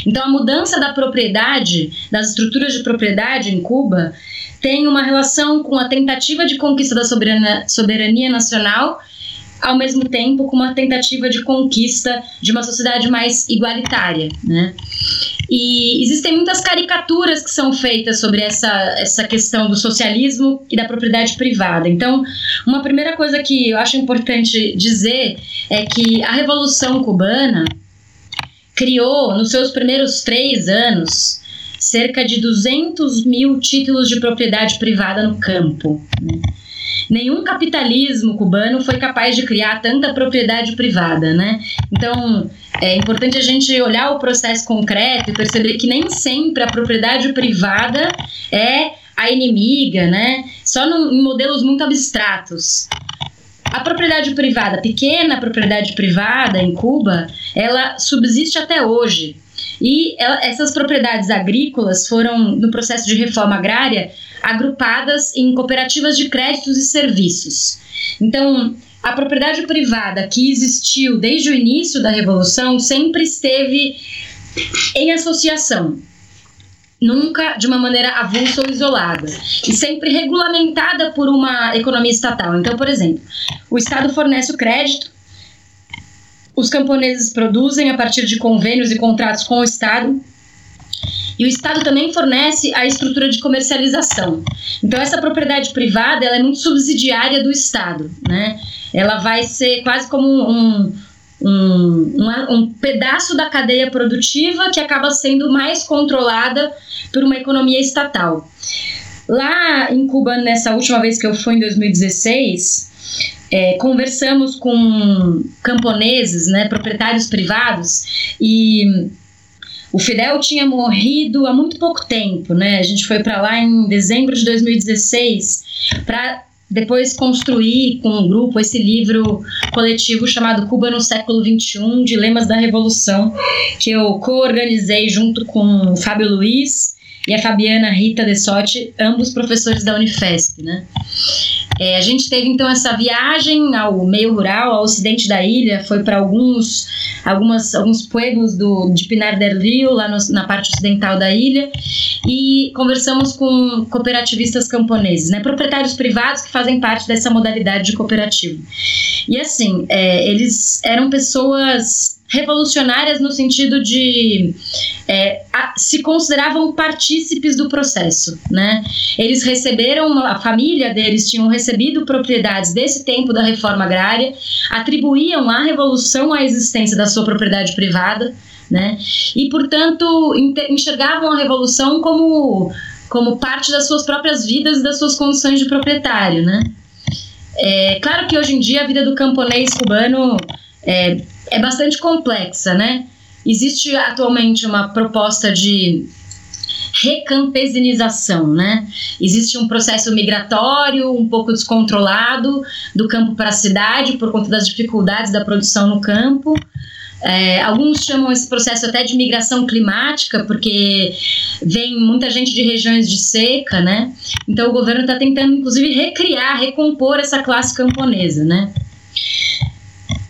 Speaker 4: Então, a mudança da propriedade, das estruturas de propriedade em Cuba, tem uma relação com a tentativa de conquista da soberania, soberania nacional ao mesmo tempo com uma tentativa de conquista de uma sociedade mais igualitária, né? E existem muitas caricaturas que são feitas sobre essa, essa questão do socialismo e da propriedade privada. Então, uma primeira coisa que eu acho importante dizer é que a Revolução Cubana criou, nos seus primeiros três anos, cerca de 200 mil títulos de propriedade privada no campo. Né? Nenhum capitalismo cubano foi capaz de criar tanta propriedade privada, né? Então, é importante a gente olhar o processo concreto e perceber que nem sempre a propriedade privada é a inimiga, né? Só no, em modelos muito abstratos. A propriedade privada, pequena propriedade privada em Cuba, ela subsiste até hoje. E essas propriedades agrícolas foram, no processo de reforma agrária, agrupadas em cooperativas de créditos e serviços. Então, a propriedade privada que existiu desde o início da Revolução sempre esteve em associação, nunca de uma maneira avulsa ou isolada, e sempre regulamentada por uma economia estatal. Então, por exemplo, o Estado fornece o crédito, os camponeses produzem a partir de convênios e contratos com o Estado, e o Estado também fornece a estrutura de comercialização. Então, essa propriedade privada ela é muito subsidiária do Estado. Né? Ela vai ser quase como um, um, um, um pedaço da cadeia produtiva que acaba sendo mais controlada por uma economia estatal. Lá em Cuba, nessa última vez que eu fui, em 2016, é, conversamos com camponeses, né, proprietários privados, e o Fidel tinha morrido há muito pouco tempo, né? A gente foi para lá em dezembro de 2016 para depois construir com um grupo esse livro coletivo chamado Cuba no século XXI, Dilemas da Revolução, que eu co-organizei junto com o Fábio Luiz e a Fabiana Rita Dessotti, ambos professores da Unifesp, né? É, a gente teve então essa viagem ao meio rural, ao ocidente da ilha, foi para alguns, algumas, alguns pueblos do, de Pinar del Rio, lá no, na parte ocidental da ilha, e conversamos com cooperativistas camponeses, né, proprietários privados que fazem parte dessa modalidade de cooperativo. E assim, é, eles eram pessoas revolucionárias no sentido de é, a, se consideravam partícipes do processo, né? Eles receberam, a família deles tinham recebido propriedades desse tempo da reforma agrária, atribuíam à revolução a existência da sua propriedade privada, né? E portanto enxergavam a revolução como como parte das suas próprias vidas e das suas condições de proprietário, né? É, claro que hoje em dia a vida do camponês cubano é, é bastante complexa, né? existe atualmente uma proposta de recampesinização, né? Existe um processo migratório um pouco descontrolado do campo para a cidade por conta das dificuldades da produção no campo. É, alguns chamam esse processo até de migração climática, porque vem muita gente de regiões de seca, né? Então o governo está tentando, inclusive, recriar, recompor essa classe camponesa, né?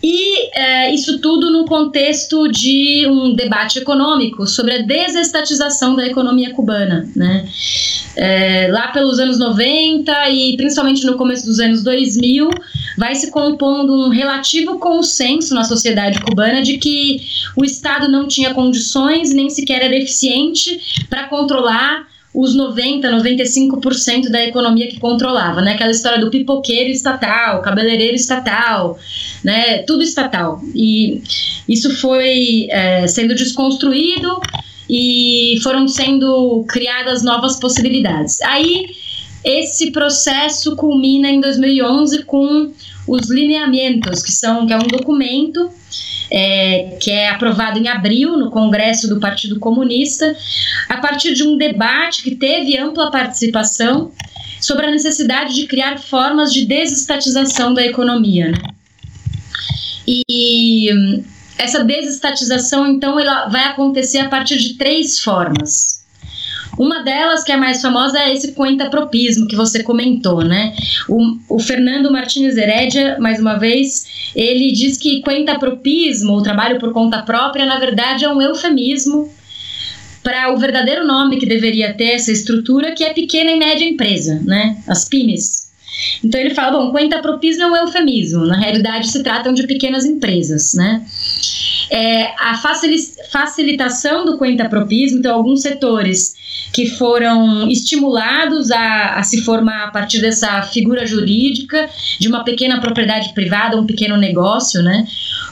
Speaker 4: E é, isso tudo no contexto de um debate econômico sobre a desestatização da economia cubana. Né? É, lá pelos anos 90 e principalmente no começo dos anos 2000, vai se compondo um relativo consenso na sociedade cubana de que o Estado não tinha condições, nem sequer era eficiente para controlar os 90, 95% da economia que controlava, né? Aquela história do pipoqueiro estatal, cabeleireiro estatal, né? Tudo estatal. E isso foi é, sendo desconstruído e foram sendo criadas novas possibilidades. Aí esse processo culmina em 2011 com os lineamentos, que são que é um documento é, que é aprovado em abril no Congresso do Partido Comunista, a partir de um debate que teve ampla participação sobre a necessidade de criar formas de desestatização da economia. Né? E hum, essa desestatização, então, ela vai acontecer a partir de três formas. Uma delas, que é a mais famosa, é esse coentapropismo que você comentou, né? O, o Fernando Martins Herédia, mais uma vez, ele diz que coentapropismo, o trabalho por conta própria, na verdade é um eufemismo para o verdadeiro nome que deveria ter essa estrutura, que é pequena e média empresa, né? As PYMEs. Então ele fala, bom, coentapropismo é um eufemismo, na realidade se tratam de pequenas empresas, né? É, a facilitação do coentapropismo, então alguns setores que foram estimulados a, a, se formar a partir dessa figura jurídica de uma pequena propriedade privada, um pequeno negócio, né?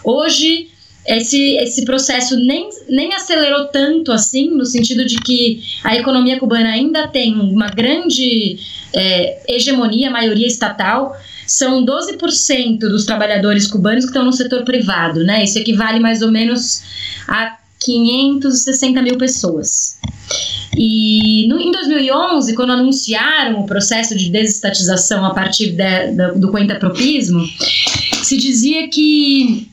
Speaker 4: Hoje esse, esse processo nem, nem acelerou tanto assim, no sentido de que a economia cubana ainda tem uma grande é, hegemonia, maioria estatal. São 12% dos trabalhadores cubanos que estão no setor privado, né? Isso equivale mais ou menos a 560 mil pessoas. E no, em 2011, quando anunciaram o processo de desestatização a partir de, de, do coentapropismo, se dizia que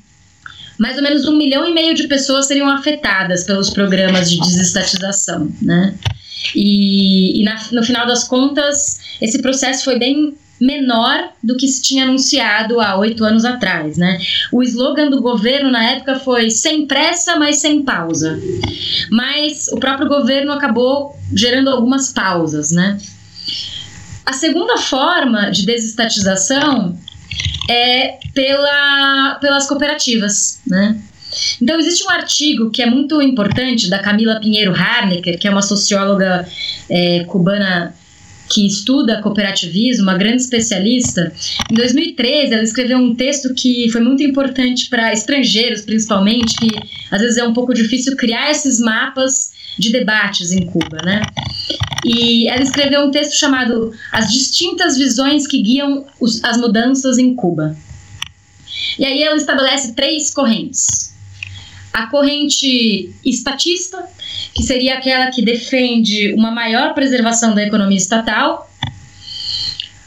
Speaker 4: mais ou menos um milhão e meio de pessoas seriam afetadas pelos programas de desestatização, né? E, e na, no final das contas, esse processo foi bem menor do que se tinha anunciado há oito anos atrás, né? O slogan do governo na época foi sem pressa, mas sem pausa. Mas o próprio governo acabou gerando algumas pausas, né? A segunda forma de desestatização é pela, pelas cooperativas, né? Então, existe um artigo que é muito importante da Camila Pinheiro Harnecker, que é uma socióloga é, cubana que estuda cooperativismo, uma grande especialista, em 2013 ela escreveu um texto que foi muito importante para estrangeiros, principalmente, que às vezes é um pouco difícil criar esses mapas de debates em Cuba, né? E ela escreveu um texto chamado As distintas visões que guiam os, as mudanças em Cuba. E aí ela estabelece três correntes. A corrente estatista, que seria aquela que defende uma maior preservação da economia estatal,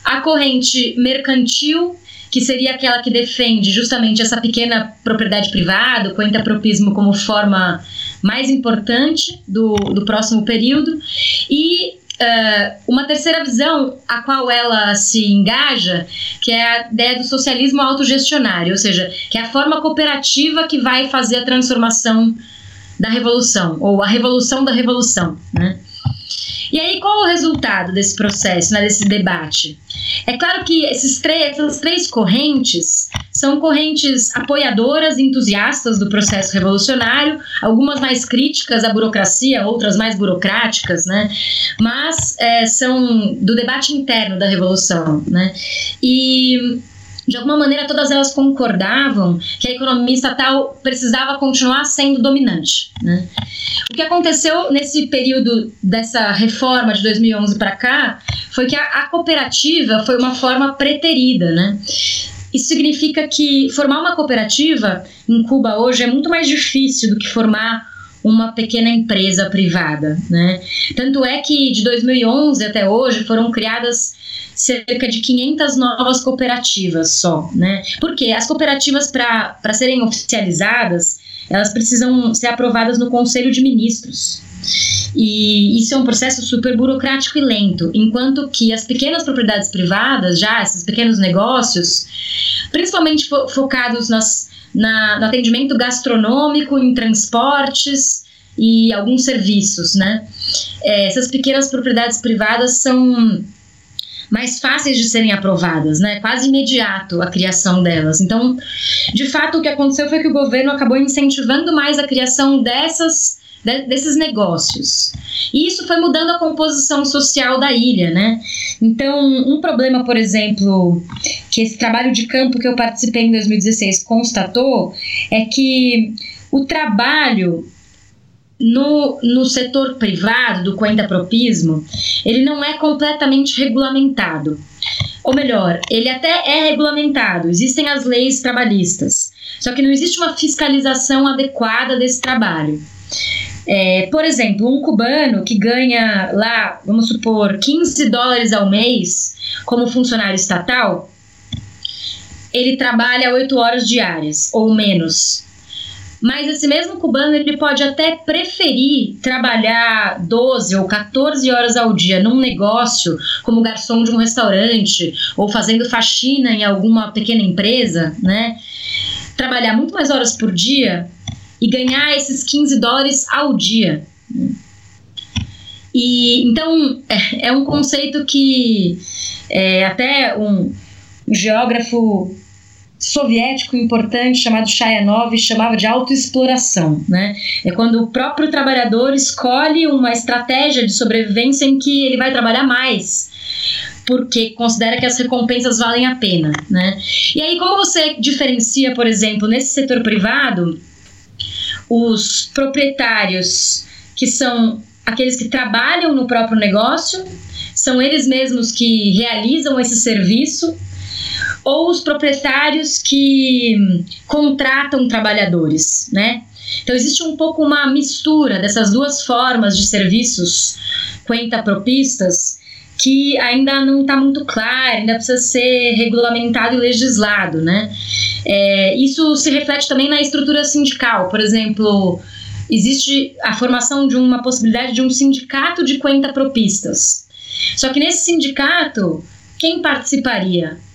Speaker 4: a corrente mercantil, que seria aquela que defende justamente essa pequena propriedade privada, o coentapropismo como forma mais importante do, do próximo período, e uh, uma terceira visão a qual ela se engaja, que é a ideia do socialismo autogestionário, ou seja, que é a forma cooperativa que vai fazer a transformação da revolução, ou a revolução da revolução, né? E aí, qual o resultado desse processo, né, desse debate? É claro que esses três, essas três correntes são correntes apoiadoras, entusiastas do processo revolucionário, algumas mais críticas à burocracia, outras mais burocráticas, né? Mas é, são do debate interno da revolução, né? E de alguma maneira todas elas concordavam que a economia estatal precisava continuar sendo dominante. Né? O que aconteceu nesse período dessa reforma de 2011 para cá foi que a, a, cooperativa foi uma forma preterida, né? isso significa que formar uma cooperativa em Cuba hoje é muito mais difícil do que formar uma pequena empresa privada, né? Tanto é que de 2011 até hoje foram criadas cerca de 500 novas cooperativas só, né? Porque as cooperativas para serem oficializadas, elas precisam ser aprovadas no Conselho de Ministros. E isso é um processo super burocrático e lento, enquanto que as pequenas propriedades privadas, já esses pequenos negócios, principalmente fo focados nas, na, no atendimento gastronômico, em transportes e alguns serviços, né? É, essas pequenas propriedades privadas são mais fáceis de serem aprovadas, né? Quase imediato a criação delas. Então, de fato, o que aconteceu foi que o governo acabou incentivando mais a criação dessas desses negócios. E isso foi mudando a composição social da ilha, né? Então, um problema, por exemplo, que esse trabalho de campo que eu participei em 2016 constatou é que o trabalho no, no setor privado do coendapropismo, ele não é completamente regulamentado. Ou melhor, ele até é regulamentado, existem as leis trabalhistas, só que não existe uma fiscalização adequada desse trabalho. É, por exemplo, um cubano que ganha lá, vamos supor, 15 dólares ao mês como funcionário estatal, ele trabalha 8 horas diárias ou menos. Mas esse mesmo cubano ele pode até preferir trabalhar 12 ou 14 horas ao dia num negócio, como garçom de um restaurante ou fazendo faxina em alguma pequena empresa, né? Trabalhar muito mais horas por dia e ganhar esses 15 dólares ao dia. E então é, é um conceito que é, até um geógrafo soviético importante chamado Chayanov chamava de autoexploração, né? É quando o próprio trabalhador escolhe uma estratégia de sobrevivência em que ele vai trabalhar mais, porque considera que as recompensas valem a pena, né? E aí como você diferencia, por exemplo, nesse setor privado, os proprietários, que são aqueles que trabalham no próprio negócio, são eles mesmos que realizam esse serviço, ou os proprietários que contratam trabalhadores, né? Então existe um pouco uma mistura dessas duas formas de serviços propistas que ainda não está muito claro, ainda precisa ser regulamentado e legislado, né? É, isso se reflete também na estrutura sindical, por exemplo, existe a formação de uma possibilidade de um sindicato de propistas. Só que nesse sindicato, quem participaria?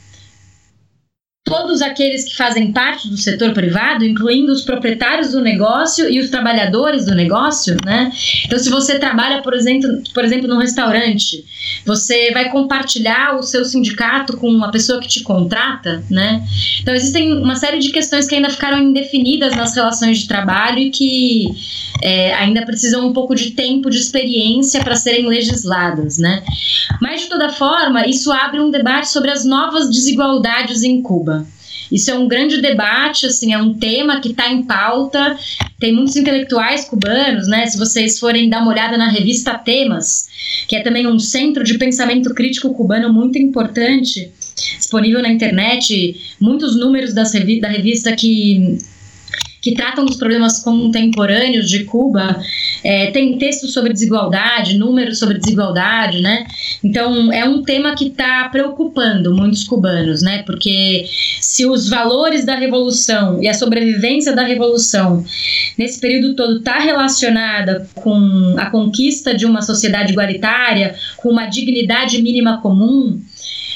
Speaker 4: Todos aqueles que fazem parte do setor privado, incluindo os proprietários do negócio e os trabalhadores do negócio, né? Então, se você trabalha, por exemplo, por exemplo, num restaurante, você vai compartilhar o seu sindicato com uma pessoa que te contrata, né? Então, existem uma série de questões que ainda ficaram indefinidas nas relações de trabalho e que é, ainda precisam um pouco de tempo, de experiência para serem legisladas, né? Mas, de toda forma, isso abre um debate sobre as novas desigualdades em Cuba. Isso é um grande debate, assim, é um tema que está em pauta. Tem muitos intelectuais cubanos, né? Se vocês forem dar uma olhada na revista Temas, que é também um centro de pensamento crítico cubano muito importante, disponível na internet, muitos números das revi da revista que que tratam dos problemas contemporâneos de Cuba, é, tem textos sobre desigualdade, números sobre desigualdade, né? Então é um tema que está preocupando muitos cubanos, né? Porque se os valores da revolução e a sobrevivência da revolução nesse período todo está relacionada com a conquista de uma sociedade igualitária, com uma dignidade mínima comum,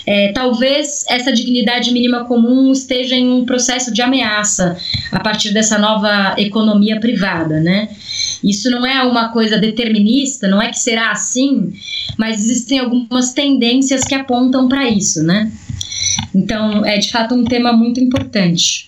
Speaker 4: é, talvez essa dignidade mínima comum esteja em um processo de ameaça a partir dessa nova economia privada, né? Isso não é uma coisa determinista, não é que será assim, mas existem algumas tendências que apontam para isso, né? Então, é de fato um tema muito importante.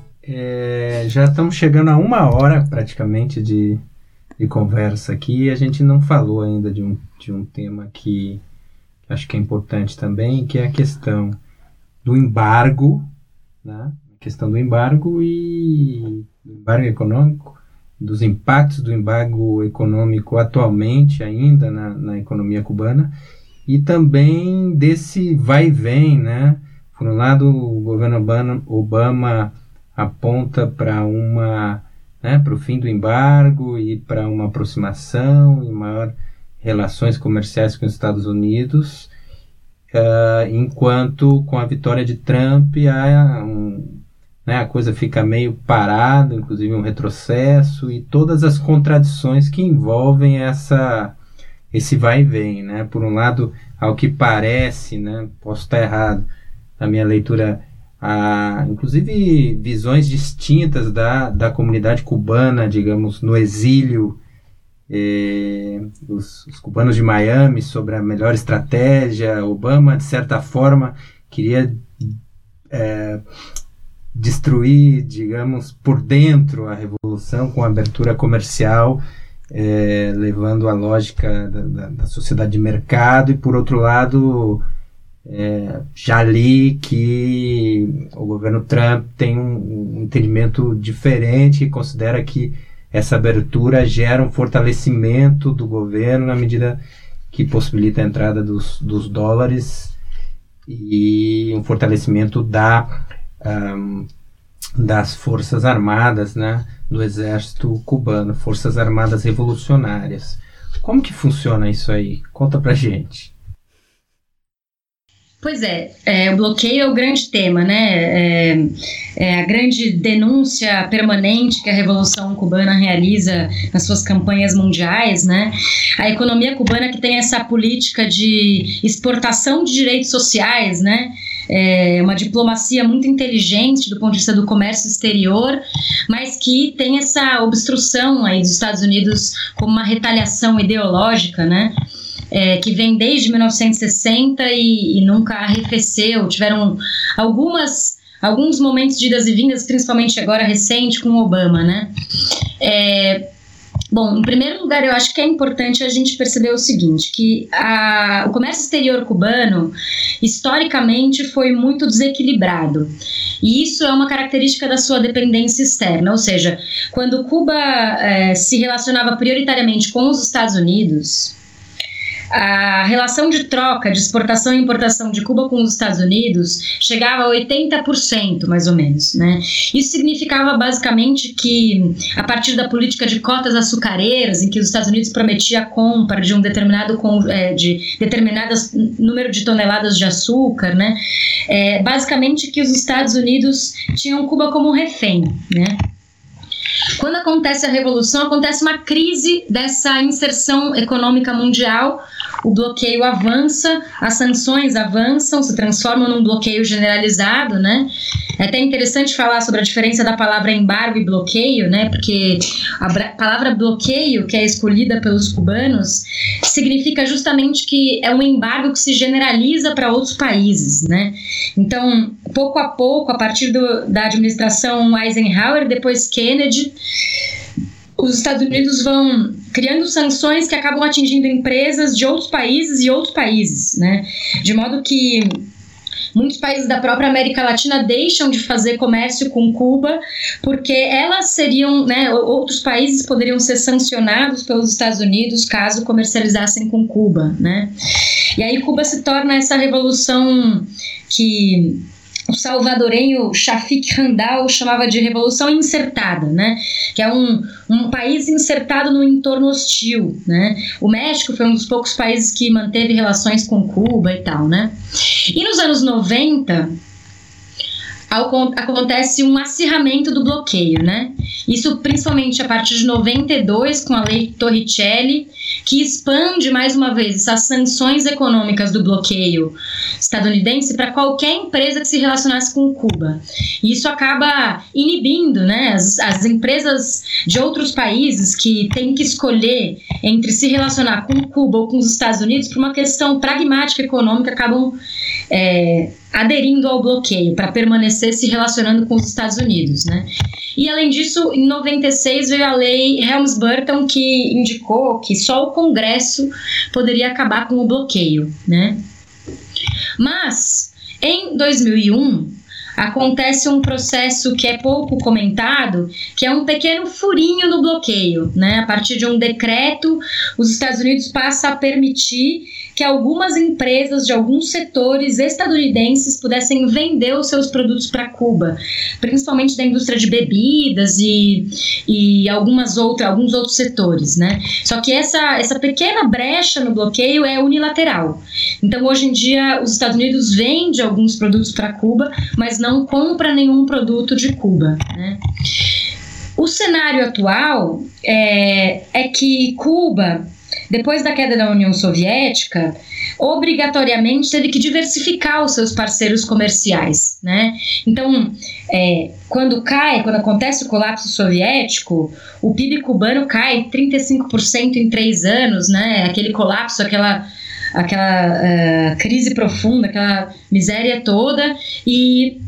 Speaker 3: já estamos chegando a uma hora praticamente de, de conversa aqui e a gente não falou ainda de um, de um tema que acho que é importante também, que é a questão do embargo, né? a questão do embargo e do embargo econômico, dos impactos do embargo econômico atualmente ainda na, na economia cubana e também desse vai e vem, né? Por um lado, o governo Obama, Obama aponta para uma né, para o fim do embargo e para uma aproximação e maior relações comerciais com os Estados Unidos, uh, enquanto com a vitória de Trump a, um, né, a coisa fica meio parada, inclusive um retrocesso e todas as contradições que envolvem essa esse vai e vem, né? Por um lado, ao que parece, né? Posso estar errado na minha leitura, a, inclusive visões distintas da, da comunidade cubana, digamos, no exílio eh, os, os, cubanos de Miami sobre a melhor estratégia. Obama, de certa forma, queria é, destruir, digamos, por dentro a revolução com a abertura comercial, é, levando a lógica da, da, da, sociedade de mercado, e por outro lado. É, já li que o governo Trump tem um, um entendimento diferente e considera que essa abertura gera um fortalecimento do governo na medida que possibilita a entrada dos, dos dólares e um fortalecimento da, um, das forças armadas, né, do exército cubano, forças armadas revolucionárias. Como que funciona isso aí? Conta pra gente.
Speaker 4: Pois é, é, o bloqueio é o grande tema, né? É, é, a grande denúncia permanente que a Revolução Cubana realiza nas suas campanhas mundiais, né? A economia cubana que tem essa política de exportação de direitos sociais, né? É uma diplomacia muito inteligente do ponto de vista do comércio exterior, mas que tem essa obstrução aí dos Estados Unidos como uma retaliação ideológica, né? É, que vem desde 1960 e, e nunca arrefeceu. Tiveram algumas alguns momentos de idas e vindas, principalmente agora recente com o Obama, né? É, bom, em primeiro lugar, eu acho que é importante a gente perceber o seguinte, que a, o comércio exterior cubano, historicamente, foi muito desequilibrado. E isso é uma característica da sua dependência externa, ou seja, quando Cuba é, se relacionava prioritariamente com os Estados Unidos, a relação de troca de exportação e importação de Cuba com os Estados Unidos chegava a 80%, mais ou menos. Né? Isso significava basicamente que, a partir da política de cotas açucareiras, em que os Estados Unidos prometia a compra de um determinado é, de determinadas número de toneladas de açúcar, né? É, basicamente que os Estados Unidos tinham Cuba como refém, né? Quando acontece a revolução, acontece uma crise dessa inserção econômica mundial, o bloqueio avança, as sanções avançam, se transformam num bloqueio generalizado, né? É até interessante falar sobre a diferença da palavra embargo e bloqueio, né? Porque a palavra bloqueio, que é escolhida pelos cubanos, significa justamente que é um embargo que se generaliza para outros países, né? Então, pouco a pouco, a partir do, da administração Eisenhower, depois Kennedy, os Estados Unidos vão criando sanções que acabam atingindo empresas de outros países e outros países, né? De modo que muitos países da própria América Latina deixam de fazer comércio com Cuba porque elas seriam, né, outros países poderiam ser sancionados pelos Estados Unidos caso comercializassem com Cuba, né? E aí Cuba se torna essa revolução que o salvadorenho Shafik Randall chamava de revolução insertada, né? Que é um, um país insertado no entorno hostil, né? O México foi um dos poucos países que manteve relações com Cuba e tal, né? E nos anos 90, acontece um acirramento do bloqueio, né? Isso principalmente a partir de 92 com a lei Torricelli, que expande mais uma vez essas sanções econômicas do bloqueio estadunidense para qualquer empresa que se relacionasse com Cuba. E isso acaba inibindo, né, as, as empresas de outros países que têm que escolher entre se relacionar com Cuba ou com os Estados Unidos por uma questão pragmática econômica acabam é, aderindo ao bloqueio para permanecer se relacionando com os Estados Unidos, né? E além disso, em 96 veio a lei Helms-Burton que indicou que só o Congresso poderia acabar com o bloqueio, né? Mas em 2001 acontece um processo que é pouco comentado, que é um pequeno furinho no bloqueio, né? A partir de um decreto, os Estados Unidos passam a permitir que algumas empresas de alguns setores estadunidenses pudessem vender os seus produtos para Cuba, principalmente da indústria de bebidas e, e algumas outras, alguns outros setores, né? Só que essa, essa pequena brecha no bloqueio é unilateral. Então, hoje em dia, os Estados Unidos vendem alguns produtos para Cuba, mas não compra nenhum produto de Cuba, né? O cenário atual é, é que Cuba depois da queda da União Soviética, obrigatoriamente teve que diversificar os seus parceiros comerciais, né? Então, é, quando cai, quando acontece o colapso soviético, o PIB cubano cai 35% em três anos, né? Aquele colapso, aquela aquela uh, crise profunda, aquela miséria toda e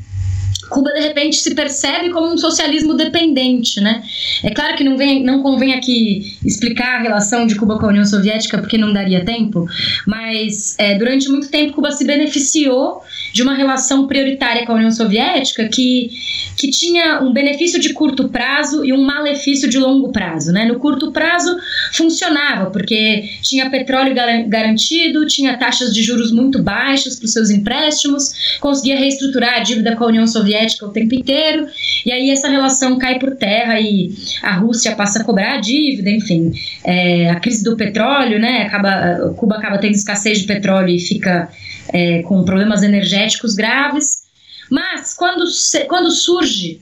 Speaker 4: Cuba de repente se percebe como um socialismo dependente, né? É claro que não, vem, não convém aqui explicar a relação de Cuba com a União Soviética, porque não daria tempo, mas é, durante muito tempo Cuba se beneficiou de uma relação prioritária com a União Soviética que, que tinha um benefício de curto prazo e um malefício de longo prazo, né? No curto prazo funcionava, porque tinha petróleo garantido, tinha taxas de juros muito baixas para os seus empréstimos, conseguia reestruturar a dívida com a União Soviética o tempo inteiro, e aí essa relação cai por terra e a Rússia passa a cobrar a dívida, enfim. É, a crise do petróleo, né? Acaba, Cuba acaba tendo escassez de petróleo e fica é, com problemas energéticos graves. Mas quando, quando surge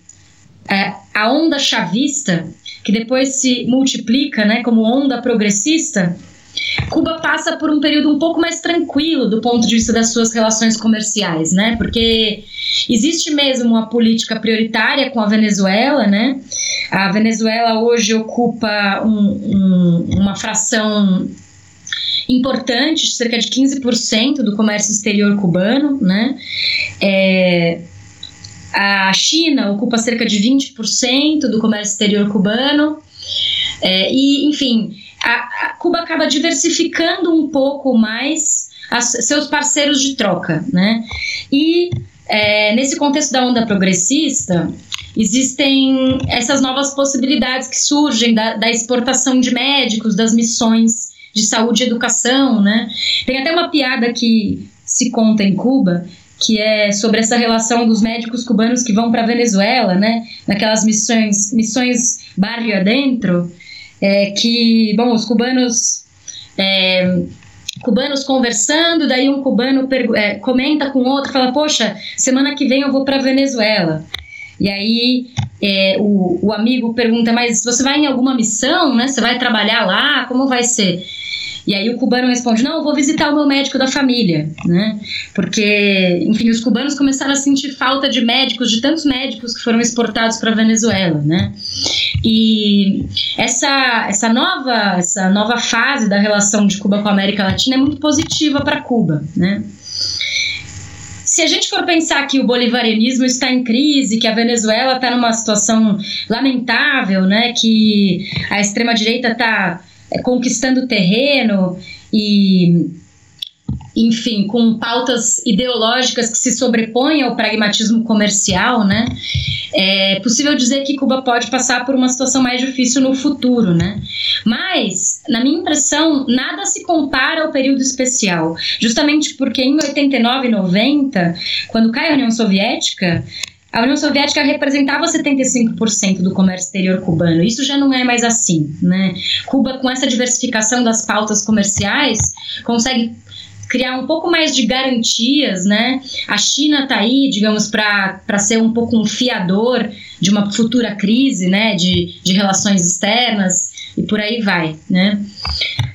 Speaker 4: é, a onda chavista, que depois se multiplica né, como onda progressista, Cuba passa por um período um pouco mais tranquilo do ponto de vista das suas relações comerciais, né? Porque existe mesmo uma política prioritária com a Venezuela, né? A Venezuela hoje ocupa um, um, uma fração importante, cerca de 15% do comércio exterior cubano, né? É, a China ocupa cerca de 20% do comércio exterior cubano. É, e, enfim, a, a Cuba acaba diversificando um pouco mais as, seus parceiros de troca, né? E é, nesse contexto da onda progressista, existem essas novas possibilidades que surgem da, da exportação de médicos, das missões de saúde e educação, né? Tem até uma piada que se conta em Cuba que é sobre essa relação dos médicos cubanos que vão para Venezuela, né? Naquelas missões, missões barrio adentro, é, que, bom, os cubanos. É, cubanos conversando, daí um cubano é, comenta com outro, fala: Poxa, semana que vem eu vou para Venezuela. E aí é, o, o amigo pergunta: Mas você vai em alguma missão, né? Você vai trabalhar lá? Como vai ser? E aí o cubano responde: Não, eu vou visitar o meu médico da família, né? Porque, enfim, os cubanos começaram a sentir falta de médicos, de tantos médicos que foram exportados para a Venezuela, né? E essa, essa, nova, essa nova fase da relação de Cuba com a América Latina é muito positiva para Cuba, né? Se a gente for pensar que o bolivarianismo está em crise, que a Venezuela está numa situação lamentável, né, que a extrema direita está é, conquistando terreno e enfim, com pautas ideológicas que se sobrepõem ao pragmatismo comercial, né? É possível dizer que Cuba pode passar por uma situação mais difícil no futuro, né? Mas, na minha impressão, nada se compara ao período especial, justamente porque em 89 e 90, quando cai a União Soviética, a União Soviética representava 75% do comércio exterior cubano. Isso já não é mais assim, né? Cuba, com essa diversificação das pautas comerciais, consegue criar um pouco mais de garantias, né? A China está aí, digamos, para ser um pouco um fiador de uma futura crise, né? De, de relações externas e por aí vai, né?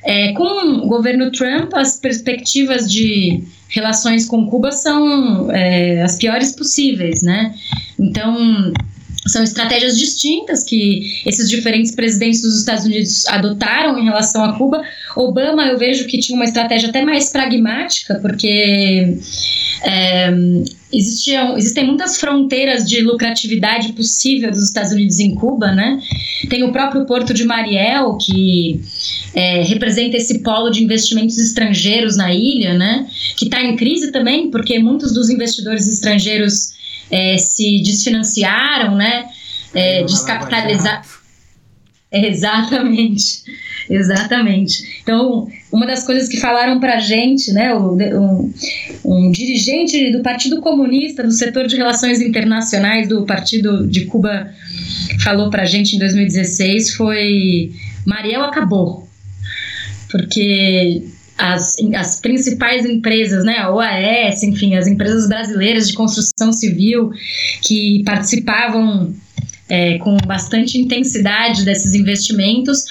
Speaker 4: É, com o governo Trump, as perspectivas de relações com Cuba são é, as piores possíveis, né? Então, são estratégias distintas que esses diferentes presidentes dos Estados Unidos adotaram em relação a Cuba. Obama, eu vejo que tinha uma estratégia até mais pragmática, porque é, existiam, existem muitas fronteiras de lucratividade possível dos Estados Unidos em Cuba, né? Tem o próprio Porto de Mariel, que é, representa esse polo de investimentos estrangeiros na ilha, né? Que está em crise também, porque muitos dos investidores estrangeiros é, se desfinanciaram, né? É, descapitalizaram. Exatamente, exatamente. Então, uma das coisas que falaram para a gente, né, um, um, dirigente do Partido Comunista, do setor de relações internacionais do Partido de Cuba, falou para a gente em 2016 foi Mariel acabou, porque as, as principais empresas, né, a OAS, enfim, as empresas brasileiras de construção civil que participavam é, com bastante intensidade desses investimentos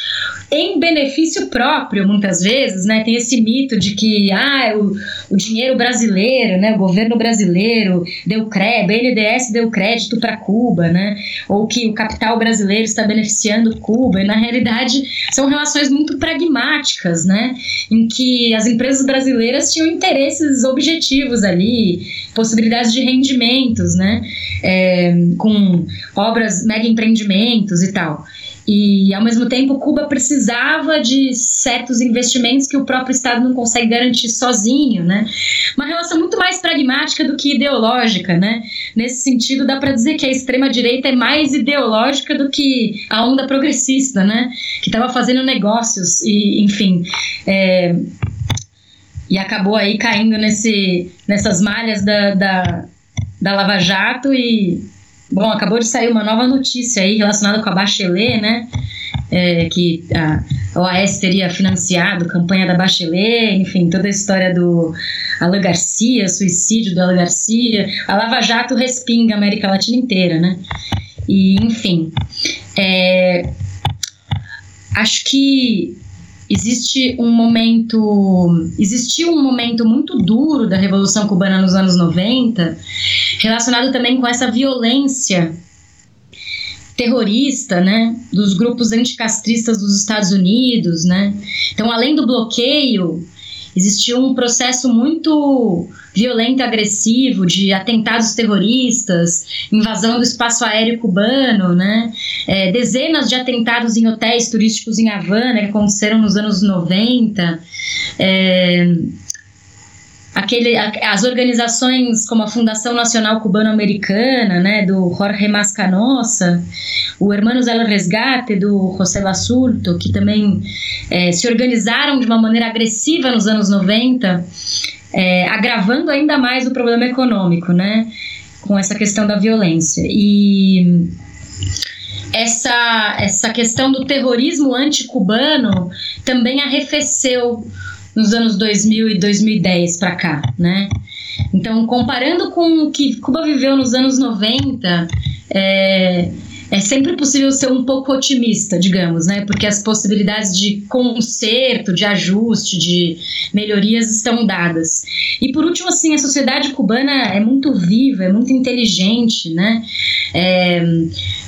Speaker 4: em benefício próprio, muitas vezes, né? Tem esse mito de que ah, o, o dinheiro brasileiro, né? O governo brasileiro deu crédito, BNDES deu crédito para Cuba, né? Ou que o capital brasileiro está beneficiando Cuba. E na realidade são relações muito pragmáticas, né? Em que as empresas brasileiras tinham interesses objetivos ali, possibilidades de rendimentos, né? É, com obras mega empreendimentos e tal. E, ao mesmo tempo, Cuba precisava de certos investimentos que o próprio Estado não consegue garantir sozinho, né? Uma relação muito mais pragmática do que ideológica, né? Nesse sentido, dá para dizer que a extrema-direita é mais ideológica do que a onda progressista, né? Que estava fazendo negócios e, enfim... É, e acabou aí caindo nesse, nessas malhas da, da, da Lava Jato e Bom, acabou de sair uma nova notícia aí relacionada com a Bachelet, né? É, que a OAS teria financiado campanha da Bachelet, enfim, toda a história do Alan Garcia, suicídio do Alan Garcia. A Lava Jato respinga a América Latina inteira, né? E, enfim, é, acho que existe um momento, existiu um momento muito duro da Revolução Cubana nos anos 90, relacionado também com essa violência terrorista, né, dos grupos anticastristas dos Estados Unidos, né? Então, além do bloqueio, existiu um processo muito violento e agressivo de atentados terroristas, invasão do espaço aéreo cubano, né? É, dezenas de atentados em hotéis turísticos em Havana que aconteceram nos anos 90. É, aquele, as organizações como a Fundação Nacional Cubano-Americana, né, do Jorge Mascanosa, o Hermanos del Resgate, do José Basulto, que também é, se organizaram de uma maneira agressiva nos anos 90, é, agravando ainda mais o problema econômico, né, com essa questão da violência. E essa, essa questão do terrorismo anticubano também arrefeceu nos anos 2000 e 2010 para cá, né? Então, comparando com o que Cuba viveu nos anos 90, é, é sempre possível ser um pouco otimista, digamos, né? Porque as possibilidades de conserto, de ajuste, de melhorias estão dadas. E por último, assim, a sociedade cubana é muito viva, é muito inteligente, né? É,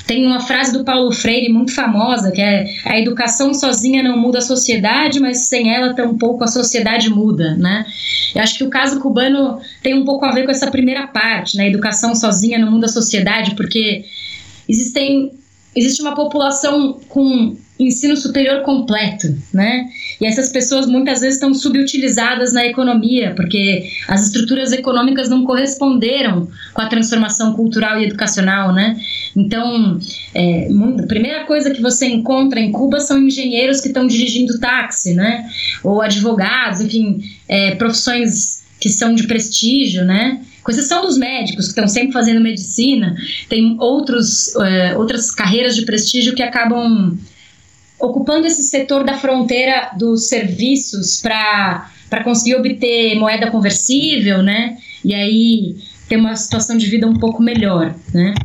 Speaker 4: tem uma frase do Paulo Freire muito famosa que é a educação sozinha não muda a sociedade, mas sem ela tampouco a sociedade muda, né? Eu acho que o caso cubano tem um pouco a ver com essa primeira parte, né? Educação sozinha não muda a sociedade, porque existem existe uma população com ensino superior completo, né? E essas pessoas muitas vezes estão subutilizadas na economia, porque as estruturas econômicas não corresponderam com a transformação cultural e educacional, né? Então, é, a primeira coisa que você encontra em Cuba são engenheiros que estão dirigindo táxi, né? Ou advogados, enfim, é, profissões que são de prestígio, né? Com exceção dos médicos, que estão sempre fazendo medicina, tem outros, é, outras carreiras de prestígio que acabam ocupando esse setor da fronteira dos serviços para conseguir obter moeda conversível, né? E aí ter uma situação de vida um pouco melhor, né?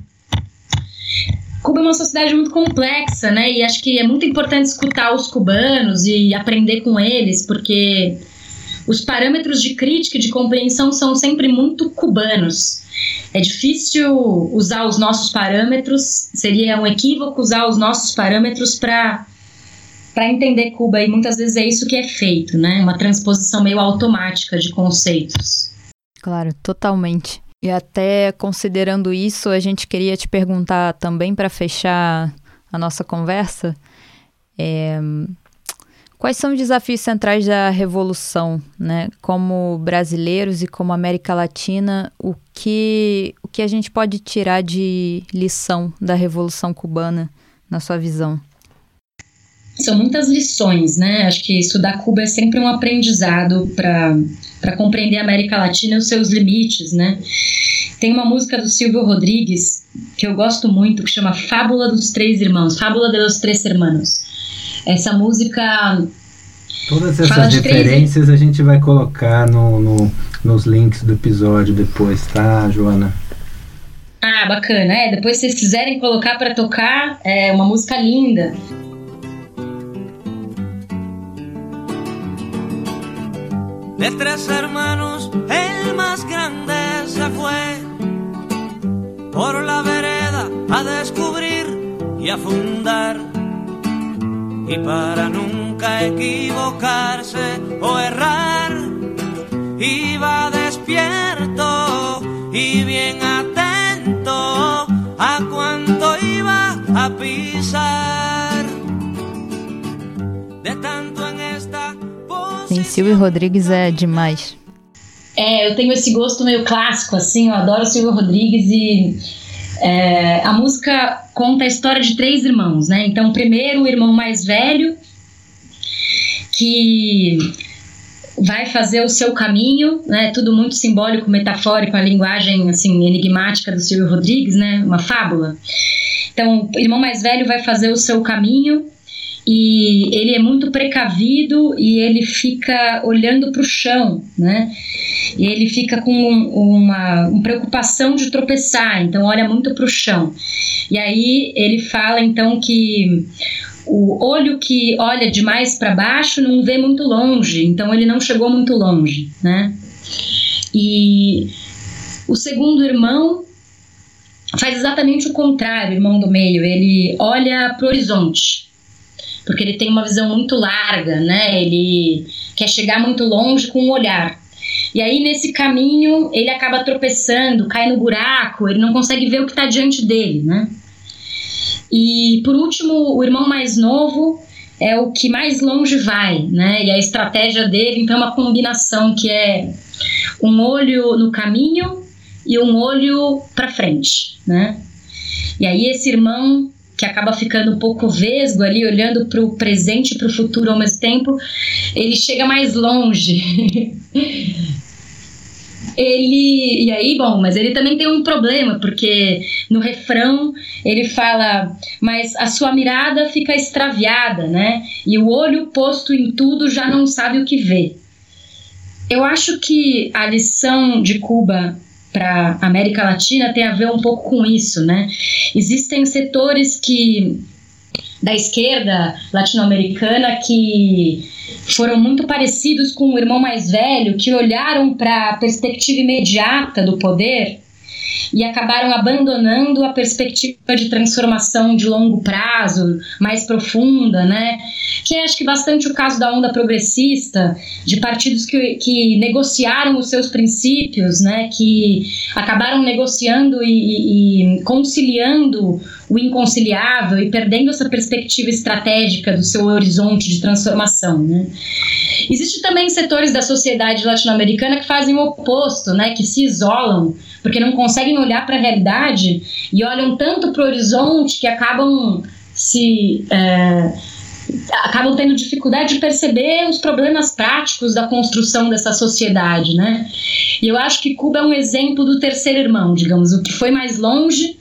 Speaker 4: Cuba é uma sociedade muito complexa, né? E acho que é muito importante escutar os cubanos e aprender com eles, porque os parâmetros de crítica e de compreensão são sempre muito cubanos. É difícil usar os nossos parâmetros, seria um equívoco usar os nossos parâmetros para para entender Cuba e muitas vezes é isso que é feito, né? Uma transposição meio automática de conceitos.
Speaker 2: Claro, totalmente. E até considerando isso, a gente queria te perguntar também para fechar a nossa conversa. É, quais são os desafios centrais da revolução, né? Como brasileiros e como América Latina, o que o que a gente pode tirar de lição da revolução cubana, na sua visão?
Speaker 4: São muitas lições, né? Acho que estudar Cuba é sempre um aprendizado para compreender a América Latina e os seus limites, né? Tem uma música do Silvio Rodrigues que eu gosto muito, que chama Fábula dos Três Irmãos, Fábula de los Três Hermanos. Essa música
Speaker 3: Todas essas referências três... a gente vai colocar no, no, nos links do episódio depois, tá, Joana?
Speaker 4: Ah, bacana. É, depois se vocês quiserem colocar para tocar, é uma música linda.
Speaker 5: De tres hermanos, el más grande se fue por la vereda a descubrir y a fundar. Y para nunca equivocarse o errar, iba despierto y bien atento a cuanto iba a pisar. De tanto en esta
Speaker 2: Sim, Silvio Rodrigues é demais.
Speaker 4: É, eu tenho esse gosto meio clássico, assim, eu adoro Silvio Rodrigues e é, a música conta a história de três irmãos, né? Então, primeiro o irmão mais velho, que vai fazer o seu caminho, né? Tudo muito simbólico, metafórico, a linguagem assim enigmática do Silvio Rodrigues, né? Uma fábula. Então, o irmão mais velho vai fazer o seu caminho e ele é muito precavido e ele fica olhando para o chão, né? E ele fica com uma, uma preocupação de tropeçar, então olha muito para o chão. E aí ele fala então que o olho que olha demais para baixo não vê muito longe, então ele não chegou muito longe, né? E o segundo irmão faz exatamente o contrário, irmão do meio, ele olha para o horizonte porque ele tem uma visão muito larga, né? Ele quer chegar muito longe com o olhar. E aí, nesse caminho, ele acaba tropeçando, cai no buraco, ele não consegue ver o que está diante dele, né? E, por último, o irmão mais novo é o que mais longe vai, né? E a estratégia dele, então, é uma combinação que é um olho no caminho e um olho para frente, né? E aí, esse irmão que acaba ficando um pouco vesgo ali, olhando para o presente e para o futuro ao mesmo tempo, ele chega mais longe. ele. E aí, bom, mas ele também tem um problema, porque no refrão ele fala, mas a sua mirada fica extraviada, né? E o olho posto em tudo já não sabe o que vê. Eu acho que a lição de Cuba para América Latina tem a ver um pouco com isso, né? Existem setores que da esquerda latino-americana que foram muito parecidos com o irmão mais velho, que olharam para a perspectiva imediata do poder e acabaram abandonando a perspectiva de transformação de longo prazo, mais profunda, né? Que é acho que bastante o caso da onda progressista, de partidos que, que negociaram os seus princípios, né? Que acabaram negociando e, e conciliando o inconciliável e perdendo essa perspectiva estratégica do seu horizonte de transformação, né? Existem também setores da sociedade latino-americana que fazem o oposto, né? Que se isolam porque não conseguem olhar para a realidade e olham tanto para o horizonte que acabam se é, acabam tendo dificuldade de perceber os problemas práticos da construção dessa sociedade, né? E eu acho que Cuba é um exemplo do terceiro irmão, digamos, o que foi mais longe,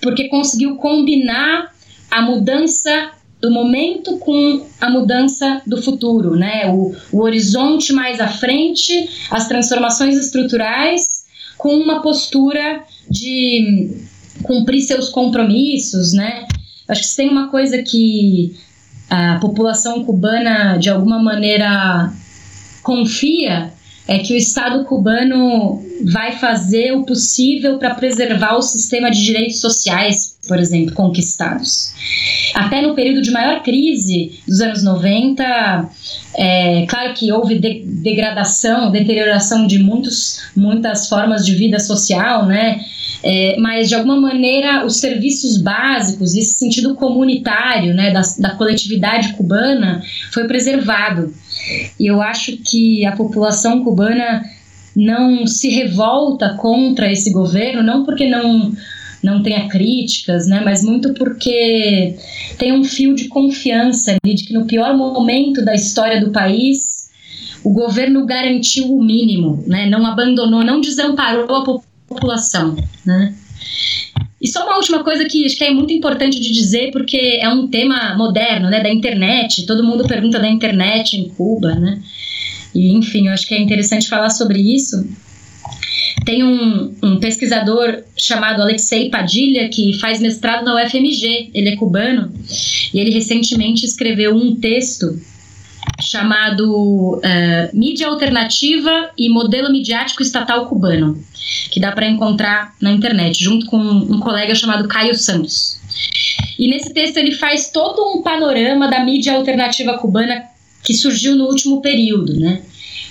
Speaker 4: porque conseguiu combinar a mudança do momento com a mudança do futuro, né? O, o horizonte mais à frente, as transformações estruturais, com uma postura de cumprir seus compromissos, né? Acho que se tem uma coisa que a população cubana de alguma maneira confia é que o Estado cubano vai fazer o possível para preservar o sistema de direitos sociais, por exemplo, conquistados. Até no período de maior crise dos anos 90, é, claro que houve de degradação, deterioração de muitos, muitas formas de vida social, né? É, mas de alguma maneira os serviços básicos, esse sentido comunitário né, da, da coletividade cubana foi preservado. E eu acho que a população cubana não se revolta contra esse governo, não porque não não tenha críticas, né, mas muito porque tem um fio de confiança ali de que no pior momento da história do país o governo garantiu o mínimo, né, não abandonou, não desamparou a população, né. E só uma última coisa que acho que é muito importante de dizer, porque é um tema moderno, né, da internet. Todo mundo pergunta da internet em Cuba, né? E, enfim, eu acho que é interessante falar sobre isso. Tem um, um pesquisador chamado Alexei Padilha, que faz mestrado na UFMG, ele é cubano, e ele recentemente escreveu um texto chamado uh, Mídia Alternativa e Modelo Midiático Estatal Cubano, que dá para encontrar na internet, junto com um colega chamado Caio Santos. E nesse texto ele faz todo um panorama da mídia alternativa cubana que surgiu no último período, né?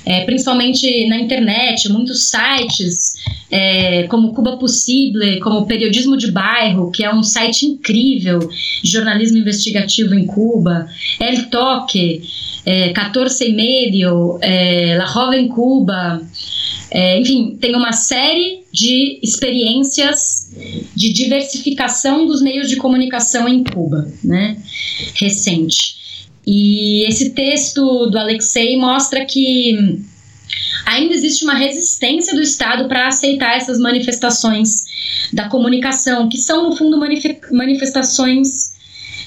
Speaker 4: É, principalmente na internet, muitos sites é, como Cuba Possível, como Periodismo de Bairro, que é um site incrível de jornalismo investigativo em Cuba, El Toque, é, 14 e meio, é, La Joven Cuba, é, enfim, tem uma série de experiências de diversificação dos meios de comunicação em Cuba, né, recente. E esse texto do Alexei mostra que ainda existe uma resistência do Estado para aceitar essas manifestações da comunicação, que são, no fundo, manifestações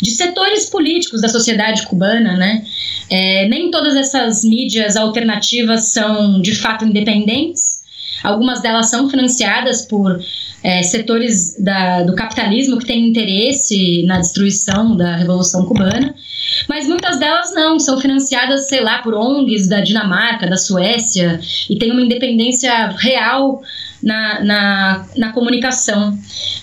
Speaker 4: de setores políticos da sociedade cubana, né? É, nem todas essas mídias alternativas são de fato independentes. Algumas delas são financiadas por é, setores da, do capitalismo que têm interesse na destruição da Revolução Cubana, mas muitas delas não, são financiadas, sei lá, por ONGs da Dinamarca, da Suécia, e têm uma independência real na, na, na comunicação.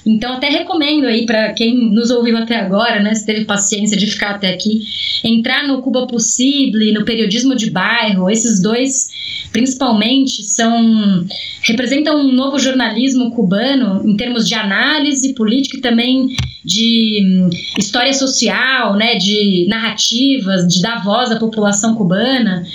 Speaker 4: Então, até recomendo aí para quem nos ouviu até agora, né, se teve paciência de ficar até aqui, entrar no Cuba Possível, no periodismo de bairro, esses dois principalmente são representam um novo jornalismo cubano em termos de análise política e também de hum, história social, né, de narrativas, de dar voz à população cubana,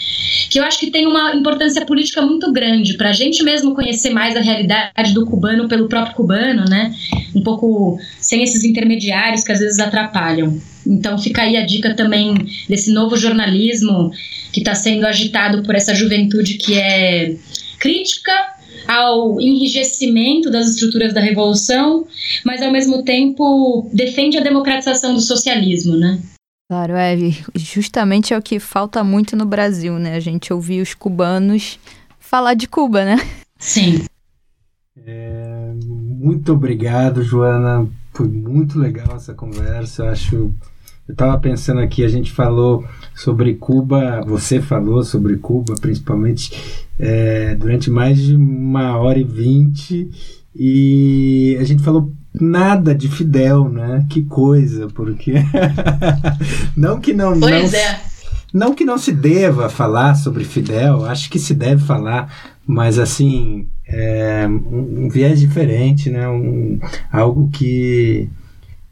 Speaker 4: que eu acho que tem uma importância política muito grande para a gente mesmo conhecer mais a realidade do cubano pelo próprio cubano, né, um pouco sem esses intermediários que às vezes atrapalham. Então fica aí a dica também desse novo jornalismo que está sendo agitado por essa juventude que é crítica ao enrijecimento das estruturas da revolução, mas ao mesmo tempo defende a democratização do socialismo, né?
Speaker 2: Claro, é, justamente é o que falta muito no Brasil, né? A gente ouvir os cubanos falar de Cuba, né?
Speaker 4: Sim.
Speaker 3: É, muito obrigado, Joana. Foi muito legal essa conversa. Eu acho. Eu estava pensando aqui, a gente falou sobre Cuba, você falou sobre Cuba, principalmente é, durante mais de uma hora e vinte e a gente falou nada de Fidel, né? Que coisa, porque não que não
Speaker 4: pois
Speaker 3: não,
Speaker 4: é.
Speaker 3: não que não se deva falar sobre Fidel, acho que se deve falar, mas assim é, um, um viés diferente, né? Um, algo que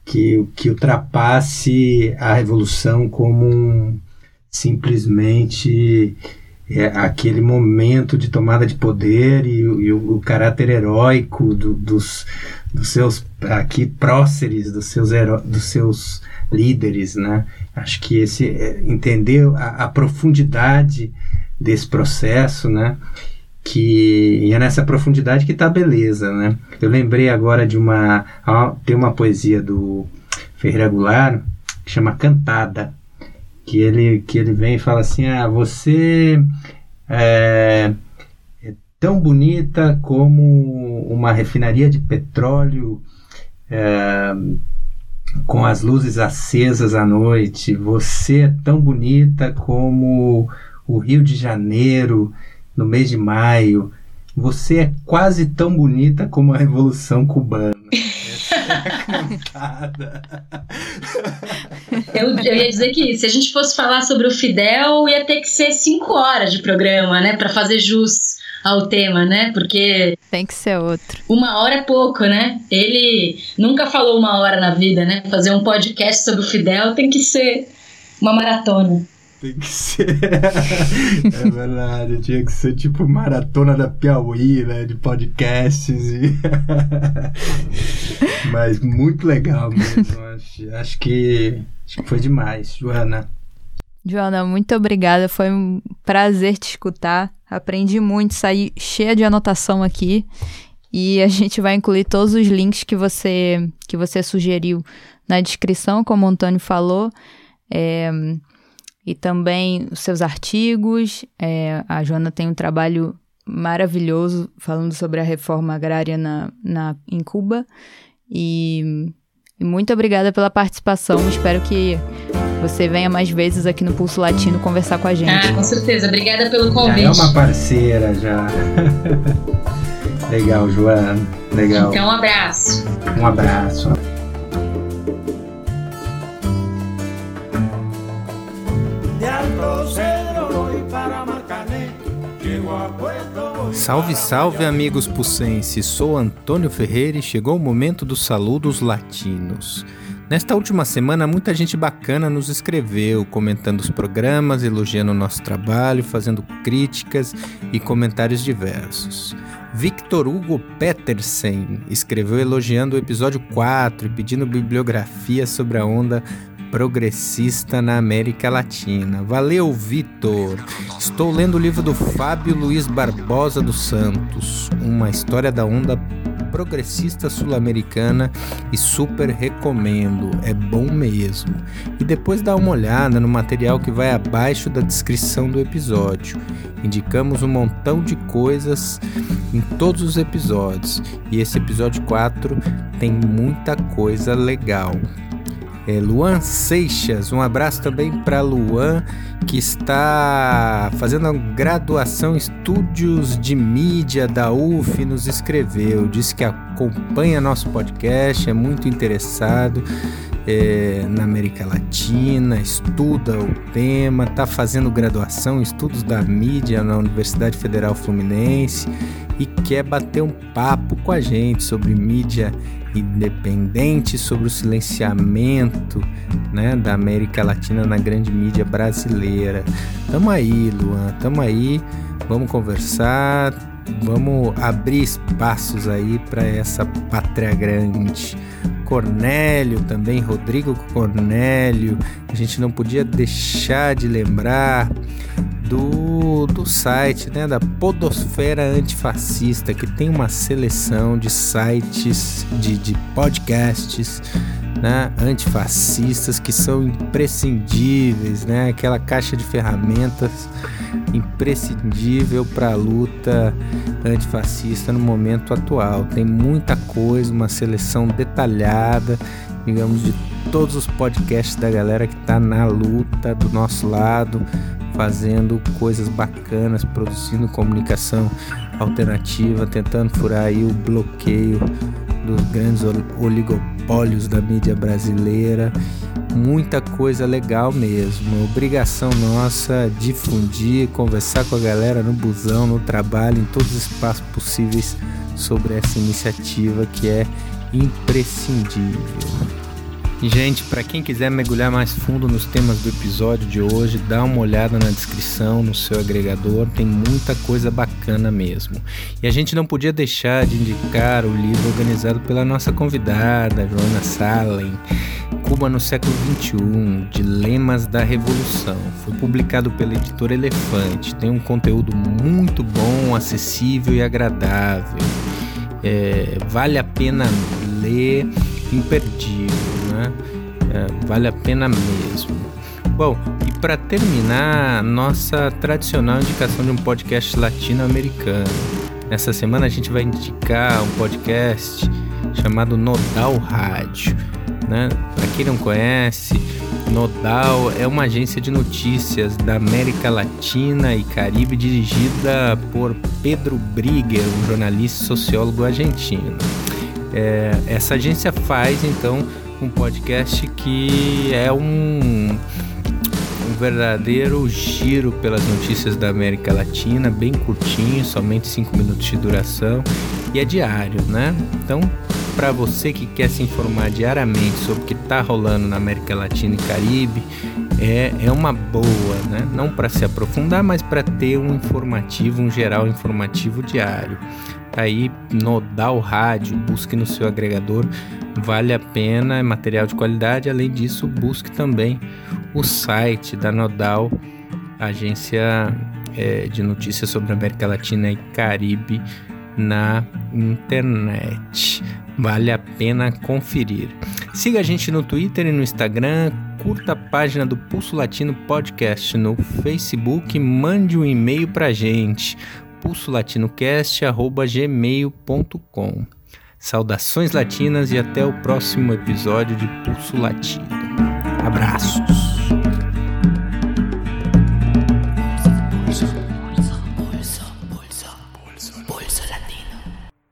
Speaker 3: que, que ultrapasse a revolução como um, simplesmente é, aquele momento de tomada de poder e, e o, o, caráter heróico do, dos, dos seus aqui próceres, dos seus, dos seus líderes, né? Acho que esse é, entender a, a, profundidade desse processo, né? Que e é nessa profundidade que está a beleza, né? Eu lembrei agora de uma tem uma poesia do Ferreira Goulart
Speaker 6: que chama Cantada, que ele, que ele vem e fala assim, ah, você é, é tão bonita como uma refinaria de petróleo é, com as luzes acesas à noite, você é tão bonita como o Rio de Janeiro no mês de maio, você é quase tão bonita como a Revolução Cubana.
Speaker 4: eu, eu ia dizer que se a gente fosse falar sobre o Fidel, ia ter que ser cinco horas de programa, né? Para fazer jus ao tema, né? Porque.
Speaker 2: Tem que ser outro.
Speaker 4: Uma hora é pouco, né? Ele nunca falou uma hora na vida, né? Fazer um podcast sobre o Fidel tem que ser uma maratona.
Speaker 6: Tem que ser. é verdade, tinha que ser tipo maratona da Piauí, né? De podcasts e. Mas muito legal mesmo. Acho, acho, que, acho que foi demais, Joana.
Speaker 2: Joana, muito obrigada. Foi um prazer te escutar. Aprendi muito, saí cheia de anotação aqui. E a gente vai incluir todos os links que você, que você sugeriu na descrição, como o Antônio falou. É, e também os seus artigos. É, a Joana tem um trabalho maravilhoso falando sobre a reforma agrária na, na, em Cuba. E, e muito obrigada pela participação. Espero que você venha mais vezes aqui no Pulso Latino conversar com a gente.
Speaker 4: Ah, com certeza. Obrigada pelo convite.
Speaker 6: Já é uma parceira já. Legal, Joana. Legal.
Speaker 4: Então, um abraço.
Speaker 6: Um abraço.
Speaker 3: Salve, salve, amigos pucenses! Sou Antônio Ferreira e chegou o momento dos saludos latinos. Nesta última semana, muita gente bacana nos escreveu, comentando os programas, elogiando o nosso trabalho, fazendo críticas e comentários diversos. Victor Hugo Petersen escreveu elogiando o episódio 4 e pedindo bibliografia sobre a onda progressista na América Latina. Valeu, Vitor! Estou lendo o livro do Fábio Luiz Barbosa dos Santos, Uma História da Onda progressista sul-americana e super recomendo, é bom mesmo. E depois dá uma olhada no material que vai abaixo da descrição do episódio. Indicamos um montão de coisas em todos os episódios e esse episódio 4 tem muita coisa legal é, Luan Seixas. Um abraço também para Luan, que está fazendo a graduação Estúdios de Mídia da UF, nos escreveu, disse que acompanha nosso podcast, é muito interessado. É, na América Latina, estuda o tema, está fazendo graduação estudos da mídia na Universidade Federal Fluminense e quer bater um papo com a gente sobre mídia independente sobre o silenciamento né, da América Latina na grande mídia brasileira. Tamo aí, Luan, tamo aí, vamos conversar, vamos abrir espaços aí para essa pátria grande. Cornélio também, Rodrigo Cornélio, a gente não podia deixar de lembrar do, do site né, da Podosfera Antifascista, que tem uma seleção de sites, de, de podcasts né, antifascistas que são imprescindíveis, né, aquela caixa de ferramentas imprescindível para a luta antifascista no momento atual. Tem muita coisa, uma seleção detalhada, digamos, de todos os podcasts da galera que está na luta do nosso lado, fazendo coisas bacanas, produzindo comunicação alternativa, tentando furar aí o bloqueio dos grandes oligopólios da mídia brasileira. Muita coisa legal mesmo. Obrigação nossa difundir, conversar com a galera no busão, no trabalho, em todos os espaços possíveis sobre essa iniciativa que é imprescindível. Gente, para quem quiser mergulhar mais fundo nos temas do episódio de hoje, dá uma olhada na descrição no seu agregador, tem muita coisa bacana mesmo. E a gente não podia deixar de indicar o livro organizado pela nossa convidada, Joana Salem, Cuba no século XXI, Dilemas da Revolução. Foi publicado pela editora Elefante, tem um conteúdo muito bom, acessível e agradável. É, vale a pena ler, imperdível. Né? É, vale a pena mesmo. Bom, e para terminar, nossa tradicional indicação de um podcast latino-americano. Nessa semana a gente vai indicar um podcast chamado Nodal Rádio. Né? Para quem não conhece, Nodal é uma agência de notícias da América Latina e Caribe dirigida por Pedro Brigger, um jornalista e sociólogo argentino. É, essa agência faz então um podcast que é um, um verdadeiro giro pelas notícias da América Latina, bem curtinho, somente 5 minutos de duração e é diário, né? Então para você que quer se informar diariamente sobre o que está rolando na América Latina e Caribe, é, é uma boa, né? Não para se aprofundar, mas para ter um informativo, um geral informativo diário. Tá aí Nodal Rádio, busque no seu agregador, vale a pena, é material de qualidade. Além disso, busque também o site da Nodal, agência é, de notícias sobre a América Latina e Caribe na internet. Vale a pena conferir. Siga a gente no Twitter e no Instagram, curta a página do Pulso Latino Podcast no Facebook, mande um e-mail pra gente, pulsolatinocast@gmail.com. Saudações latinas e até o próximo episódio de Pulso Latino. Abraço.